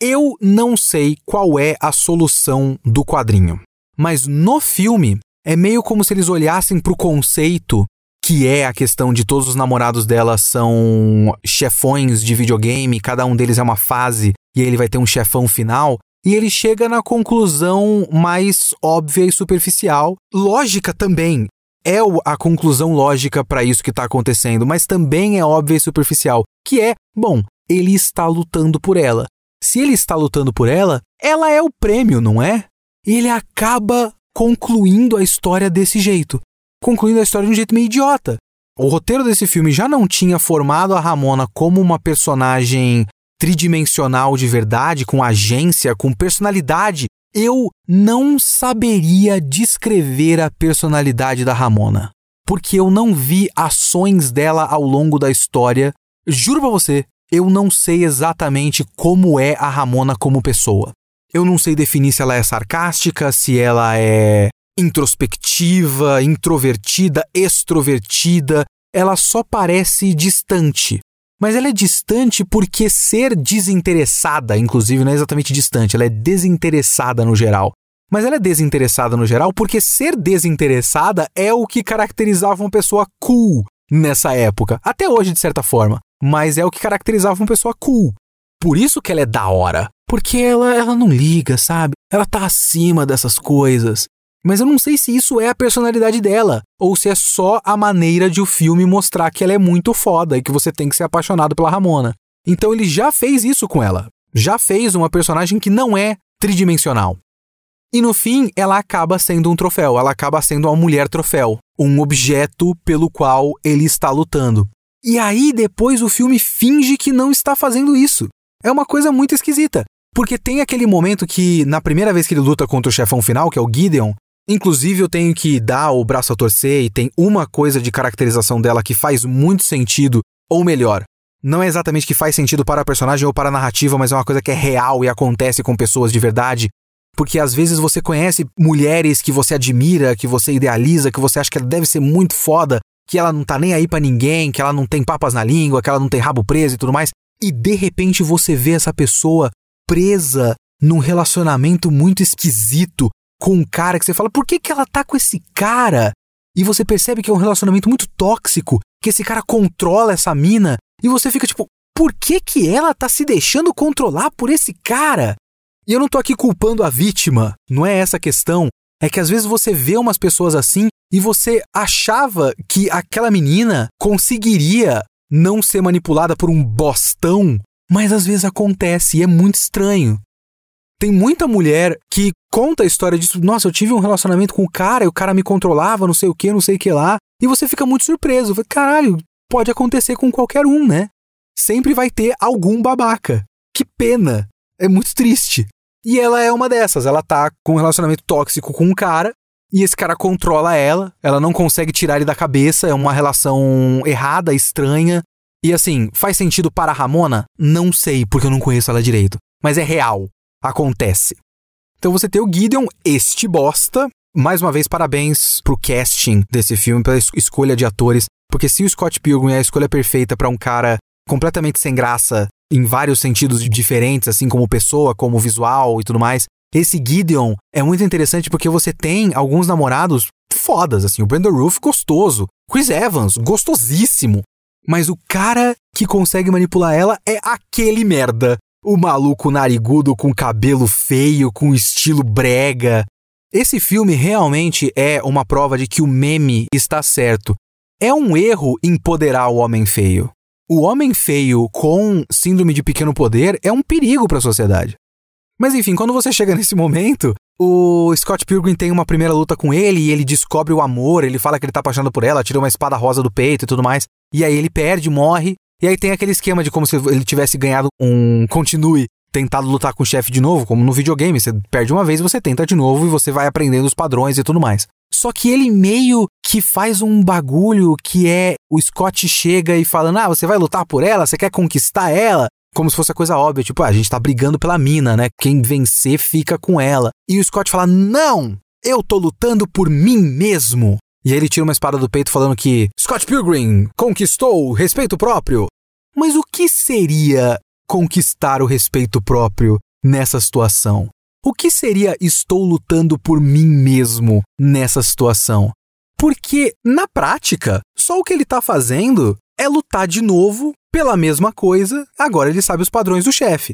Eu não sei qual é a solução do quadrinho, mas no filme é meio como se eles olhassem para o conceito que é a questão de todos os namorados dela são chefões de videogame, cada um deles é uma fase e ele vai ter um chefão final, e ele chega na conclusão mais óbvia e superficial. Lógica também é a conclusão lógica para isso que está acontecendo, mas também é óbvia e superficial, que é, bom, ele está lutando por ela. Se ele está lutando por ela, ela é o prêmio, não é? Ele acaba concluindo a história desse jeito, concluindo a história de um jeito meio idiota. O roteiro desse filme já não tinha formado a Ramona como uma personagem tridimensional de verdade, com agência, com personalidade, eu não saberia descrever a personalidade da Ramona. Porque eu não vi ações dela ao longo da história. Juro pra você, eu não sei exatamente como é a Ramona como pessoa. Eu não sei definir se ela é sarcástica, se ela é introspectiva, introvertida, extrovertida. Ela só parece distante mas ela é distante porque ser desinteressada, inclusive, não é exatamente distante, ela é desinteressada no geral. Mas ela é desinteressada no geral porque ser desinteressada é o que caracterizava uma pessoa cool nessa época. Até hoje, de certa forma. Mas é o que caracterizava uma pessoa cool. Por isso que ela é da hora. Porque ela, ela não liga, sabe? Ela tá acima dessas coisas. Mas eu não sei se isso é a personalidade dela, ou se é só a maneira de o filme mostrar que ela é muito foda e que você tem que ser apaixonado pela Ramona. Então ele já fez isso com ela. Já fez uma personagem que não é tridimensional. E no fim, ela acaba sendo um troféu, ela acaba sendo uma mulher troféu, um objeto pelo qual ele está lutando. E aí depois o filme finge que não está fazendo isso. É uma coisa muito esquisita. Porque tem aquele momento que, na primeira vez que ele luta contra o chefão final, que é o Gideon, inclusive eu tenho que dar o braço a torcer e tem uma coisa de caracterização dela que faz muito sentido, ou melhor, não é exatamente que faz sentido para a personagem ou para a narrativa, mas é uma coisa que é real e acontece com pessoas de verdade. Porque às vezes você conhece mulheres que você admira, que você idealiza, que você acha que ela deve ser muito foda, que ela não tá nem aí para ninguém, que ela não tem papas na língua, que ela não tem rabo preso e tudo mais. E de repente você vê essa pessoa presa num relacionamento muito esquisito com um cara que você fala, por que, que ela tá com esse cara? E você percebe que é um relacionamento muito tóxico, que esse cara controla essa mina, e você fica tipo, por que que ela tá se deixando controlar por esse cara? E eu não tô aqui culpando a vítima, não é essa a questão. É que às vezes você vê umas pessoas assim e você achava que aquela menina conseguiria não ser manipulada por um bostão mas às vezes acontece e é muito estranho. Tem muita mulher que conta a história disso. Nossa, eu tive um relacionamento com o cara e o cara me controlava, não sei o que, não sei o que lá. E você fica muito surpreso. Caralho, pode acontecer com qualquer um, né? Sempre vai ter algum babaca. Que pena. É muito triste. E ela é uma dessas. Ela tá com um relacionamento tóxico com um cara e esse cara controla ela. Ela não consegue tirar ele da cabeça. É uma relação errada, estranha. E assim, faz sentido para a Ramona? Não sei, porque eu não conheço ela direito. Mas é real. Acontece. Então você tem o Gideon, este bosta. Mais uma vez, parabéns pro casting desse filme, pela escolha de atores. Porque se o Scott Pilgrim é a escolha perfeita para um cara completamente sem graça, em vários sentidos diferentes, assim como pessoa, como visual e tudo mais, esse Gideon é muito interessante porque você tem alguns namorados fodas, assim, o Brandon Roof gostoso, Chris Evans gostosíssimo, mas o cara que consegue manipular ela é aquele merda. O maluco narigudo com cabelo feio, com estilo brega. Esse filme realmente é uma prova de que o meme está certo. É um erro empoderar o homem feio. O homem feio com síndrome de pequeno poder é um perigo para a sociedade. Mas enfim, quando você chega [LAUGHS] nesse momento, o Scott Pilgrim tem uma primeira luta com ele e ele descobre o amor, ele fala que ele tá apaixonado por ela, tira uma espada rosa do peito e tudo mais. E aí ele perde, morre. E aí tem aquele esquema de como se ele tivesse ganhado um continue, tentado lutar com o chefe de novo, como no videogame. Você perde uma vez, você tenta de novo e você vai aprendendo os padrões e tudo mais. Só que ele meio que faz um bagulho que é o Scott chega e falando: Ah, você vai lutar por ela? Você quer conquistar ela? Como se fosse a coisa óbvia, tipo, ah, a gente tá brigando pela mina, né? Quem vencer fica com ela. E o Scott fala: Não! Eu tô lutando por mim mesmo. E aí ele tira uma espada do peito falando que Scott Pilgrim conquistou o respeito próprio. Mas o que seria conquistar o respeito próprio nessa situação? O que seria estou lutando por mim mesmo nessa situação? Porque, na prática, só o que ele está fazendo é lutar de novo pela mesma coisa, agora ele sabe os padrões do chefe.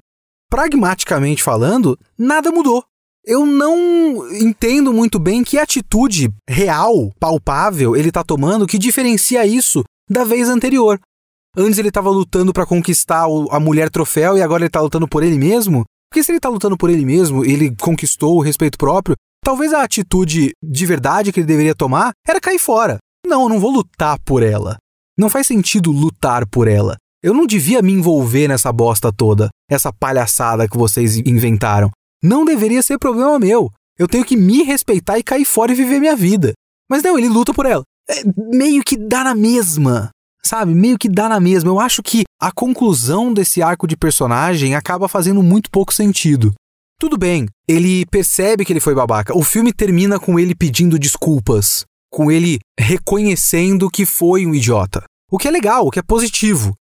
Pragmaticamente falando, nada mudou eu não entendo muito bem que atitude real, palpável, ele tá tomando que diferencia isso da vez anterior. Antes ele estava lutando para conquistar a mulher troféu e agora ele tá lutando por ele mesmo? Porque se ele tá lutando por ele mesmo, ele conquistou o respeito próprio, talvez a atitude de verdade que ele deveria tomar era cair fora. Não, eu não vou lutar por ela. Não faz sentido lutar por ela. Eu não devia me envolver nessa bosta toda, essa palhaçada que vocês inventaram. Não deveria ser problema meu. Eu tenho que me respeitar e cair fora e viver minha vida. Mas não, ele luta por ela. É, meio que dá na mesma. Sabe? Meio que dá na mesma. Eu acho que a conclusão desse arco de personagem acaba fazendo muito pouco sentido. Tudo bem, ele percebe que ele foi babaca. O filme termina com ele pedindo desculpas, com ele reconhecendo que foi um idiota. O que é legal, o que é positivo.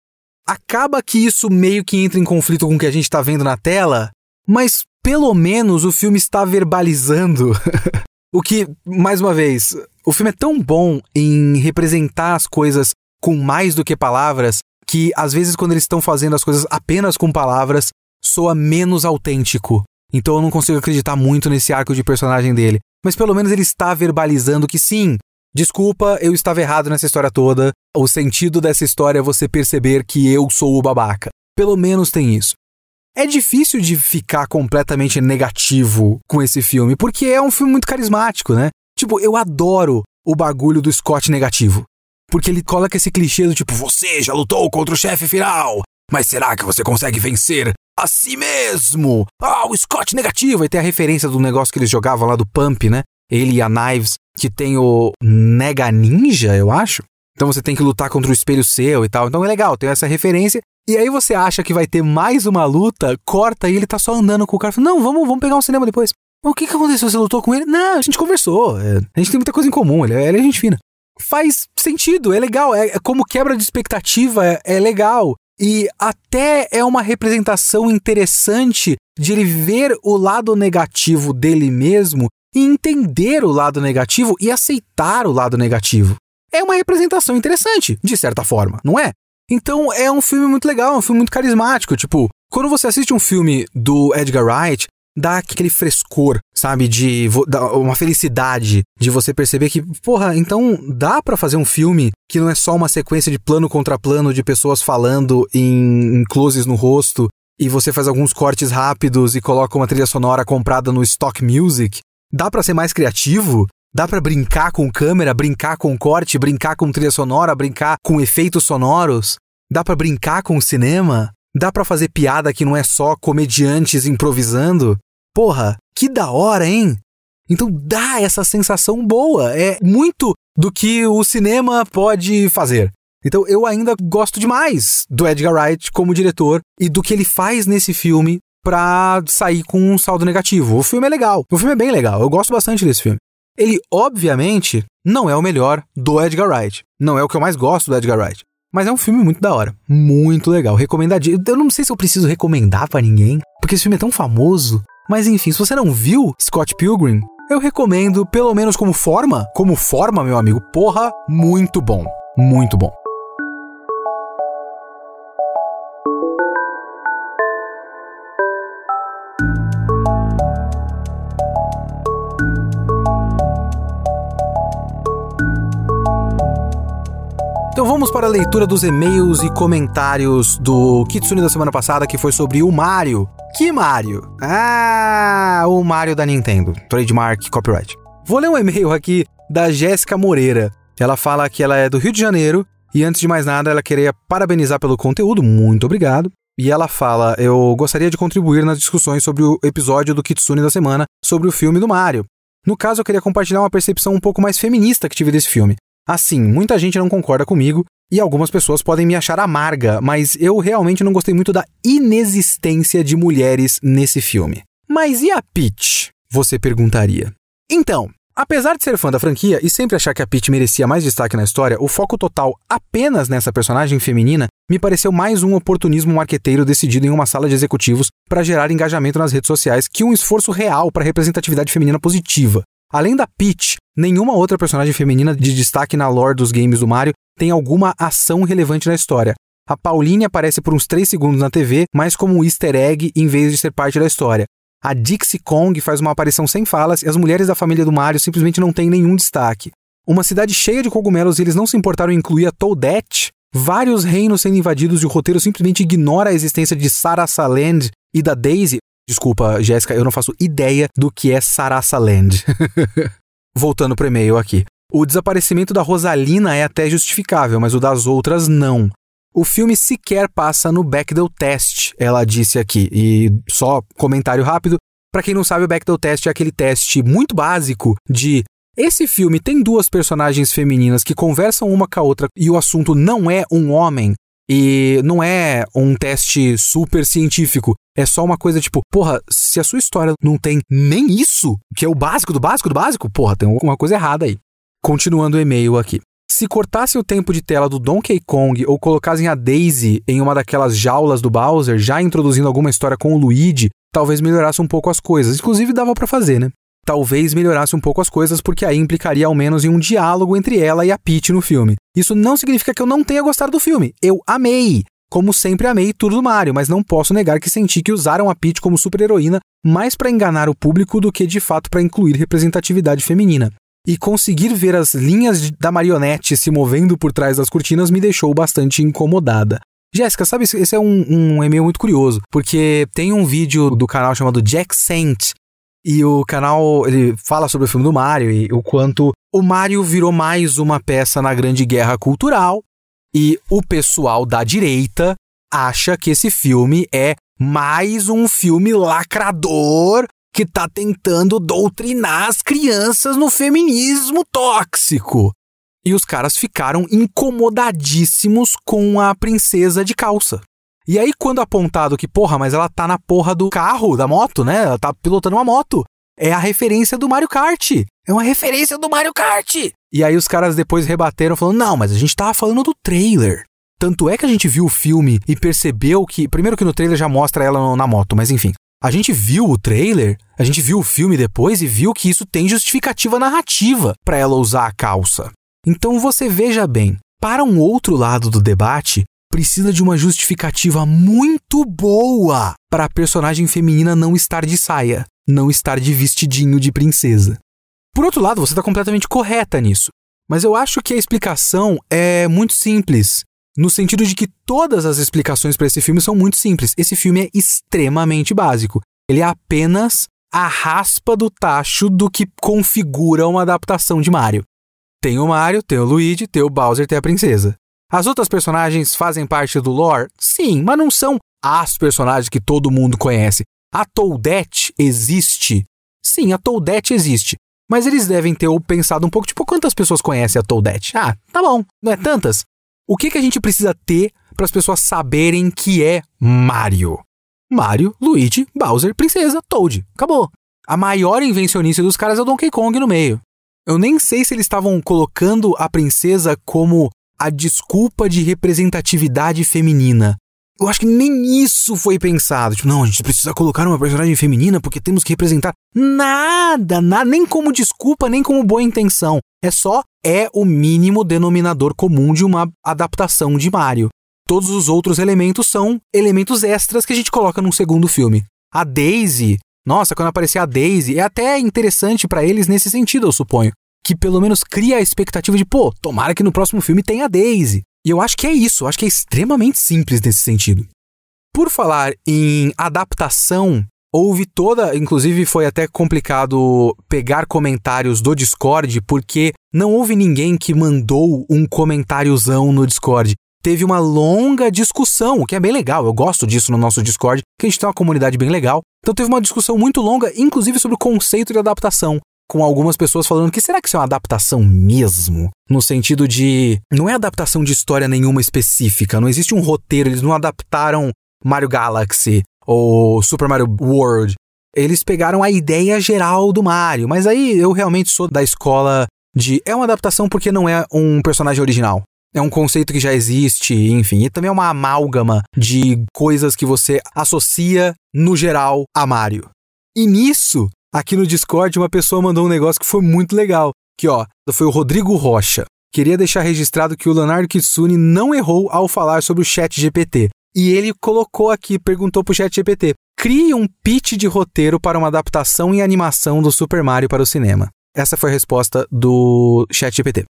Acaba que isso meio que entra em conflito com o que a gente está vendo na tela, mas pelo menos o filme está verbalizando. [LAUGHS] o que, mais uma vez, o filme é tão bom em representar as coisas com mais do que palavras que às vezes quando eles estão fazendo as coisas apenas com palavras soa menos autêntico. Então eu não consigo acreditar muito nesse arco de personagem dele. Mas pelo menos ele está verbalizando que sim, desculpa, eu estava errado nessa história toda. O sentido dessa história é você perceber que eu sou o babaca. Pelo menos tem isso. é difícil de ficar completamente negativo com esse filme, porque é um filme muito carismático, né? Tipo, eu adoro o bagulho do Scott negativo. Porque ele coloca esse clichê do tipo, você já lutou contra o chefe final, mas será que você consegue vencer a si mesmo? Ah, o Scott negativo. E tem a referência do negócio que eles jogavam lá do Pump, né? Ele e a Knives, que tem o Nega Ninja, eu acho. Então você tem que lutar contra o espelho seu e tal. Então é legal, tem essa referência. E aí você acha que vai ter mais uma luta, corta e ele tá só andando com o cara. Não, vamos, vamos pegar um cinema depois. O que, que aconteceu? Você lutou com ele? Não, a gente conversou. É, a gente tem muita coisa em comum. Ele, é, ele é gente fina. Faz sentido, é legal. É, é como quebra de expectativa, é, é legal. E até é uma representação interessante de ele ver o lado negativo dele mesmo e entender o lado negativo e aceitar o lado negativo. É uma representação interessante, de certa forma, não é? Então é um filme muito legal, é um filme muito carismático. Tipo, quando você assiste um filme do Edgar Wright, dá aquele frescor, sabe? De uma felicidade de você perceber que, porra, então dá para fazer um filme que não é só uma sequência de plano contra plano de pessoas falando em, em closes no rosto e você faz alguns cortes rápidos e coloca uma trilha sonora comprada no stock music. Dá para ser mais criativo? Dá para brincar com câmera, brincar com corte, brincar com trilha sonora, brincar com efeitos sonoros? Dá para brincar com cinema? Dá para fazer piada que não é só comediantes improvisando? Porra, que da hora, hein? Então dá essa sensação boa. É muito do que o cinema pode fazer. Então eu ainda gosto demais do Edgar Wright como diretor e do que ele faz nesse filme pra sair com um saldo negativo. O filme é legal. O filme é bem legal. Eu gosto bastante desse filme. Ele, obviamente, não é o melhor do Edgar Wright. Não é o que eu mais gosto do Edgar Wright. Mas é um filme muito da hora. Muito legal. Recomendadinho. Eu não sei se eu preciso recomendar para ninguém, porque esse filme é tão famoso. Mas enfim, se você não viu Scott Pilgrim, eu recomendo, pelo menos como forma. Como forma, meu amigo. Porra, muito bom. Muito bom. Vamos para a leitura dos e-mails e comentários do Kitsune da semana passada, que foi sobre o Mario. Que Mario? Ah, o Mario da Nintendo. Trademark copyright. Vou ler um e-mail aqui da Jéssica Moreira. Ela fala que ela é do Rio de Janeiro e antes de mais nada ela queria parabenizar pelo conteúdo. Muito obrigado. E ela fala: Eu gostaria de contribuir nas discussões sobre o episódio do Kitsune da semana sobre o filme do Mario. No caso, eu queria compartilhar uma percepção um pouco mais feminista que tive desse filme. Assim, muita gente não concorda comigo e algumas pessoas podem me achar amarga, mas eu realmente não gostei muito da inexistência de mulheres nesse filme. Mas e a Peach? Você perguntaria. Então, apesar de ser fã da franquia e sempre achar que a Peach merecia mais destaque na história, o foco total apenas nessa personagem feminina me pareceu mais um oportunismo marqueteiro decidido em uma sala de executivos para gerar engajamento nas redes sociais que um esforço real para representatividade feminina positiva. Além da Peach, nenhuma outra personagem feminina de destaque na lore dos games do Mario tem alguma ação relevante na história. A Pauline aparece por uns 3 segundos na TV, mais como um easter egg em vez de ser parte da história. A Dixie Kong faz uma aparição sem falas e as mulheres da família do Mario simplesmente não têm nenhum destaque. Uma cidade cheia de cogumelos e eles não se importaram em incluir a Toadette. Vários reinos sendo invadidos e o roteiro simplesmente ignora a existência de Sarasa Land e da Daisy, Desculpa, Jéssica, eu não faço ideia do que é Sarasa Land. [LAUGHS] Voltando pro e-mail aqui. O desaparecimento da Rosalina é até justificável, mas o das outras não. O filme sequer passa no Bechdel Test, ela disse aqui. E só comentário rápido. Para quem não sabe, o Bechdel Test é aquele teste muito básico de esse filme tem duas personagens femininas que conversam uma com a outra e o assunto não é um homem. E não é um teste super científico. É só uma coisa tipo, porra, se a sua história não tem nem isso, que é o básico do básico do básico, porra, tem alguma coisa errada aí. Continuando o e-mail aqui. Se cortassem o tempo de tela do Donkey Kong ou colocassem a Daisy em uma daquelas jaulas do Bowser, já introduzindo alguma história com o Luigi, talvez melhorasse um pouco as coisas. Inclusive dava para fazer, né? Talvez melhorasse um pouco as coisas porque aí implicaria ao menos em um diálogo entre ela e a Peach no filme. Isso não significa que eu não tenha gostado do filme. Eu amei. Como sempre amei tudo do Mario, mas não posso negar que senti que usaram a Peach como super-heroína mais para enganar o público do que de fato para incluir representatividade feminina. E conseguir ver as linhas da marionete se movendo por trás das cortinas me deixou bastante incomodada. Jéssica, sabe, esse é um, um e-mail muito curioso, porque tem um vídeo do canal chamado Jack Saint, e o canal ele fala sobre o filme do Mario e o quanto o Mario virou mais uma peça na grande guerra cultural e o pessoal da direita acha que esse filme é mais um filme lacrador que tá tentando doutrinar as crianças no feminismo tóxico. E os caras ficaram incomodadíssimos com a princesa de calça. E aí, quando apontado que, porra, mas ela tá na porra do carro, da moto, né? Ela tá pilotando uma moto. É a referência do Mario Kart. É uma referência do Mario Kart. E aí os caras depois rebateram falando: "Não, mas a gente tava falando do trailer". Tanto é que a gente viu o filme e percebeu que, primeiro que no trailer já mostra ela na moto, mas enfim, a gente viu o trailer, a gente viu o filme depois e viu que isso tem justificativa narrativa para ela usar a calça. Então você veja bem, para um outro lado do debate, precisa de uma justificativa muito boa para a personagem feminina não estar de saia, não estar de vestidinho de princesa. Por outro lado, você está completamente correta nisso, mas eu acho que a explicação é muito simples. No sentido de que todas as explicações para esse filme são muito simples. Esse filme é extremamente básico. Ele é apenas a raspa do tacho do que configura uma adaptação de Mario. Tem o Mario, tem o Luigi, tem o Bowser, tem a princesa. As outras personagens fazem parte do lore? Sim, mas não são as personagens que todo mundo conhece. A Toadette existe? Sim, a Toadette existe. Mas eles devem ter pensado um pouco, tipo, quantas pessoas conhecem a Toadette? Ah, tá bom, não é tantas? O que, que a gente precisa ter para as pessoas saberem que é Mario? Mario, Luigi, Bowser, Princesa, Toad. Acabou. A maior invencionice dos caras é o Donkey Kong no meio. Eu nem sei se eles estavam colocando a princesa como a desculpa de representatividade feminina. Eu acho que nem isso foi pensado. Tipo, não, a gente precisa colocar uma personagem feminina porque temos que representar. Nada, nada, nem como desculpa, nem como boa intenção. É só é o mínimo denominador comum de uma adaptação de Mario. Todos os outros elementos são elementos extras que a gente coloca num segundo filme. A Daisy, nossa, quando aparecer a Daisy, é até interessante para eles nesse sentido, eu suponho. Que pelo menos cria a expectativa de, pô, tomara que no próximo filme tenha a Daisy. E eu acho que é isso, eu acho que é extremamente simples nesse sentido. Por falar em adaptação, houve toda, inclusive foi até complicado pegar comentários do Discord, porque não houve ninguém que mandou um comentáriozão no Discord. Teve uma longa discussão, o que é bem legal, eu gosto disso no nosso Discord, que a gente tem uma comunidade bem legal. Então teve uma discussão muito longa, inclusive sobre o conceito de adaptação com algumas pessoas falando que será que isso é uma adaptação mesmo? No sentido de. Não é adaptação de história nenhuma específica, não existe um roteiro, eles não adaptaram Mario Galaxy ou Super Mario World. Eles pegaram a ideia geral do Mario, mas aí eu realmente sou da escola de é uma adaptação porque não é um personagem original. É um conceito que já existe, enfim, e também é uma amálgama de coisas que você associa no geral a Mario. E nisso, aqui no Discord, uma pessoa mandou um negócio que foi muito legal, que ó, foi o Rodrigo Rocha. Queria deixar registrado que o Leonardo Kitsune não errou ao falar sobre o Chat GPT. E ele colocou aqui, perguntou pro Chat GPT: crie um pitch de roteiro para uma adaptação em animação do Super Mario para o cinema. Essa foi a resposta do Chat GPT.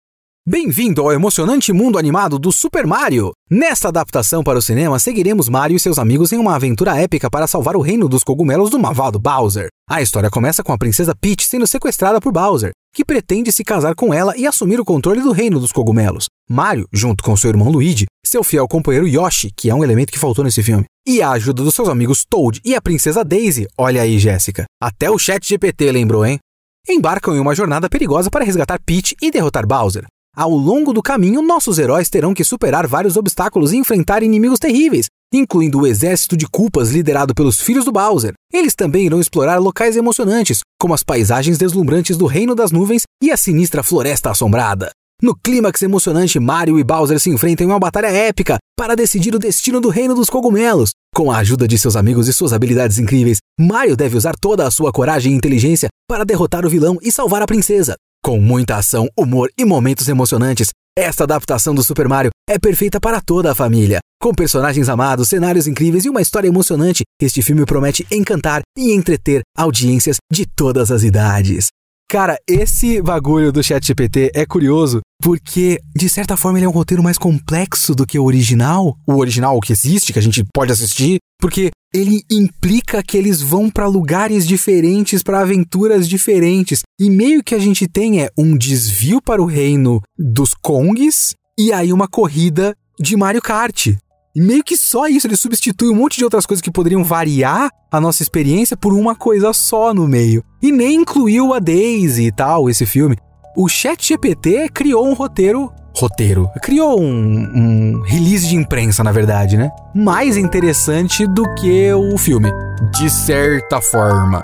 Bem-vindo ao emocionante mundo animado do Super Mario! Nesta adaptação para o cinema, seguiremos Mario e seus amigos em uma aventura épica para salvar o reino dos cogumelos do malvado Bowser. A história começa com a princesa Peach sendo sequestrada por Bowser, que pretende se casar com ela e assumir o controle do reino dos cogumelos. Mario, junto com seu irmão Luigi, seu fiel companheiro Yoshi, que é um elemento que faltou nesse filme, e a ajuda dos seus amigos Toad e a princesa Daisy, olha aí, Jéssica. Até o chat GPT lembrou, hein? Embarcam em uma jornada perigosa para resgatar Peach e derrotar Bowser. Ao longo do caminho, nossos heróis terão que superar vários obstáculos e enfrentar inimigos terríveis, incluindo o exército de culpas liderado pelos filhos do Bowser. Eles também irão explorar locais emocionantes, como as paisagens deslumbrantes do Reino das Nuvens e a sinistra Floresta Assombrada. No clímax emocionante, Mario e Bowser se enfrentam em uma batalha épica para decidir o destino do Reino dos Cogumelos. Com a ajuda de seus amigos e suas habilidades incríveis, Mario deve usar toda a sua coragem e inteligência para derrotar o vilão e salvar a princesa. Com muita ação, humor e momentos emocionantes, esta adaptação do Super Mario é perfeita para toda a família. Com personagens amados, cenários incríveis e uma história emocionante, este filme promete encantar e entreter audiências de todas as idades. Cara, esse bagulho do ChatGPT é curioso porque, de certa forma, ele é um roteiro mais complexo do que o original. O original que existe, que a gente pode assistir, porque ele implica que eles vão para lugares diferentes, para aventuras diferentes. E meio que a gente tem é um desvio para o reino dos Kongs e aí uma corrida de Mario Kart. E meio que só isso, ele substitui um monte de outras coisas que poderiam variar a nossa experiência por uma coisa só no meio. E nem incluiu a Daisy e tal, esse filme. O ChatGPT criou um roteiro. Roteiro. Criou um, um release de imprensa, na verdade, né? Mais interessante do que o filme. De certa forma.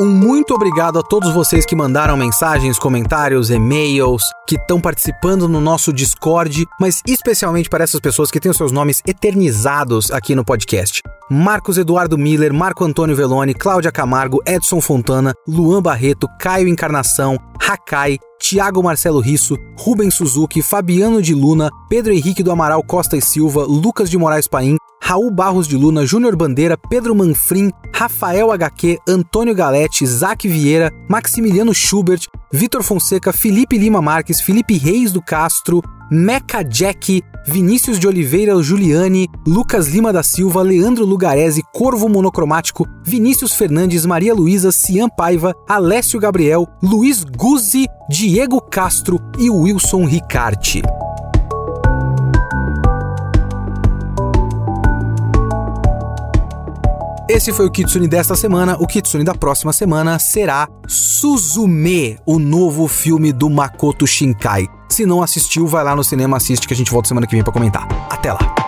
Um muito obrigado a todos vocês que mandaram mensagens, comentários, e-mails, que estão participando no nosso Discord, mas especialmente para essas pessoas que têm os seus nomes eternizados aqui no podcast. Marcos Eduardo Miller, Marco Antônio Veloni, Cláudia Camargo, Edson Fontana, Luan Barreto, Caio Encarnação, Hakai, Tiago Marcelo Risso, Rubens Suzuki, Fabiano de Luna, Pedro Henrique do Amaral Costa e Silva, Lucas de Moraes Paim, Raul Barros de Luna, Júnior Bandeira, Pedro Manfrim, Rafael HQ, Antônio Galete, Zac Vieira, Maximiliano Schubert, Vitor Fonseca, Felipe Lima Marques, Felipe Reis do Castro, Meca Jack, Vinícius de Oliveira Juliane, Lucas Lima da Silva, Leandro Lugarese, Corvo Monocromático, Vinícius Fernandes, Maria Luísa, Cian Paiva, Alessio Gabriel, Luiz Guzzi, Diego Castro e Wilson Ricarte. Esse foi o Kitsune desta semana. O Kitsune da próxima semana será Suzume, o novo filme do Makoto Shinkai. Se não assistiu, vai lá no cinema, assiste que a gente volta semana que vem para comentar. Até lá!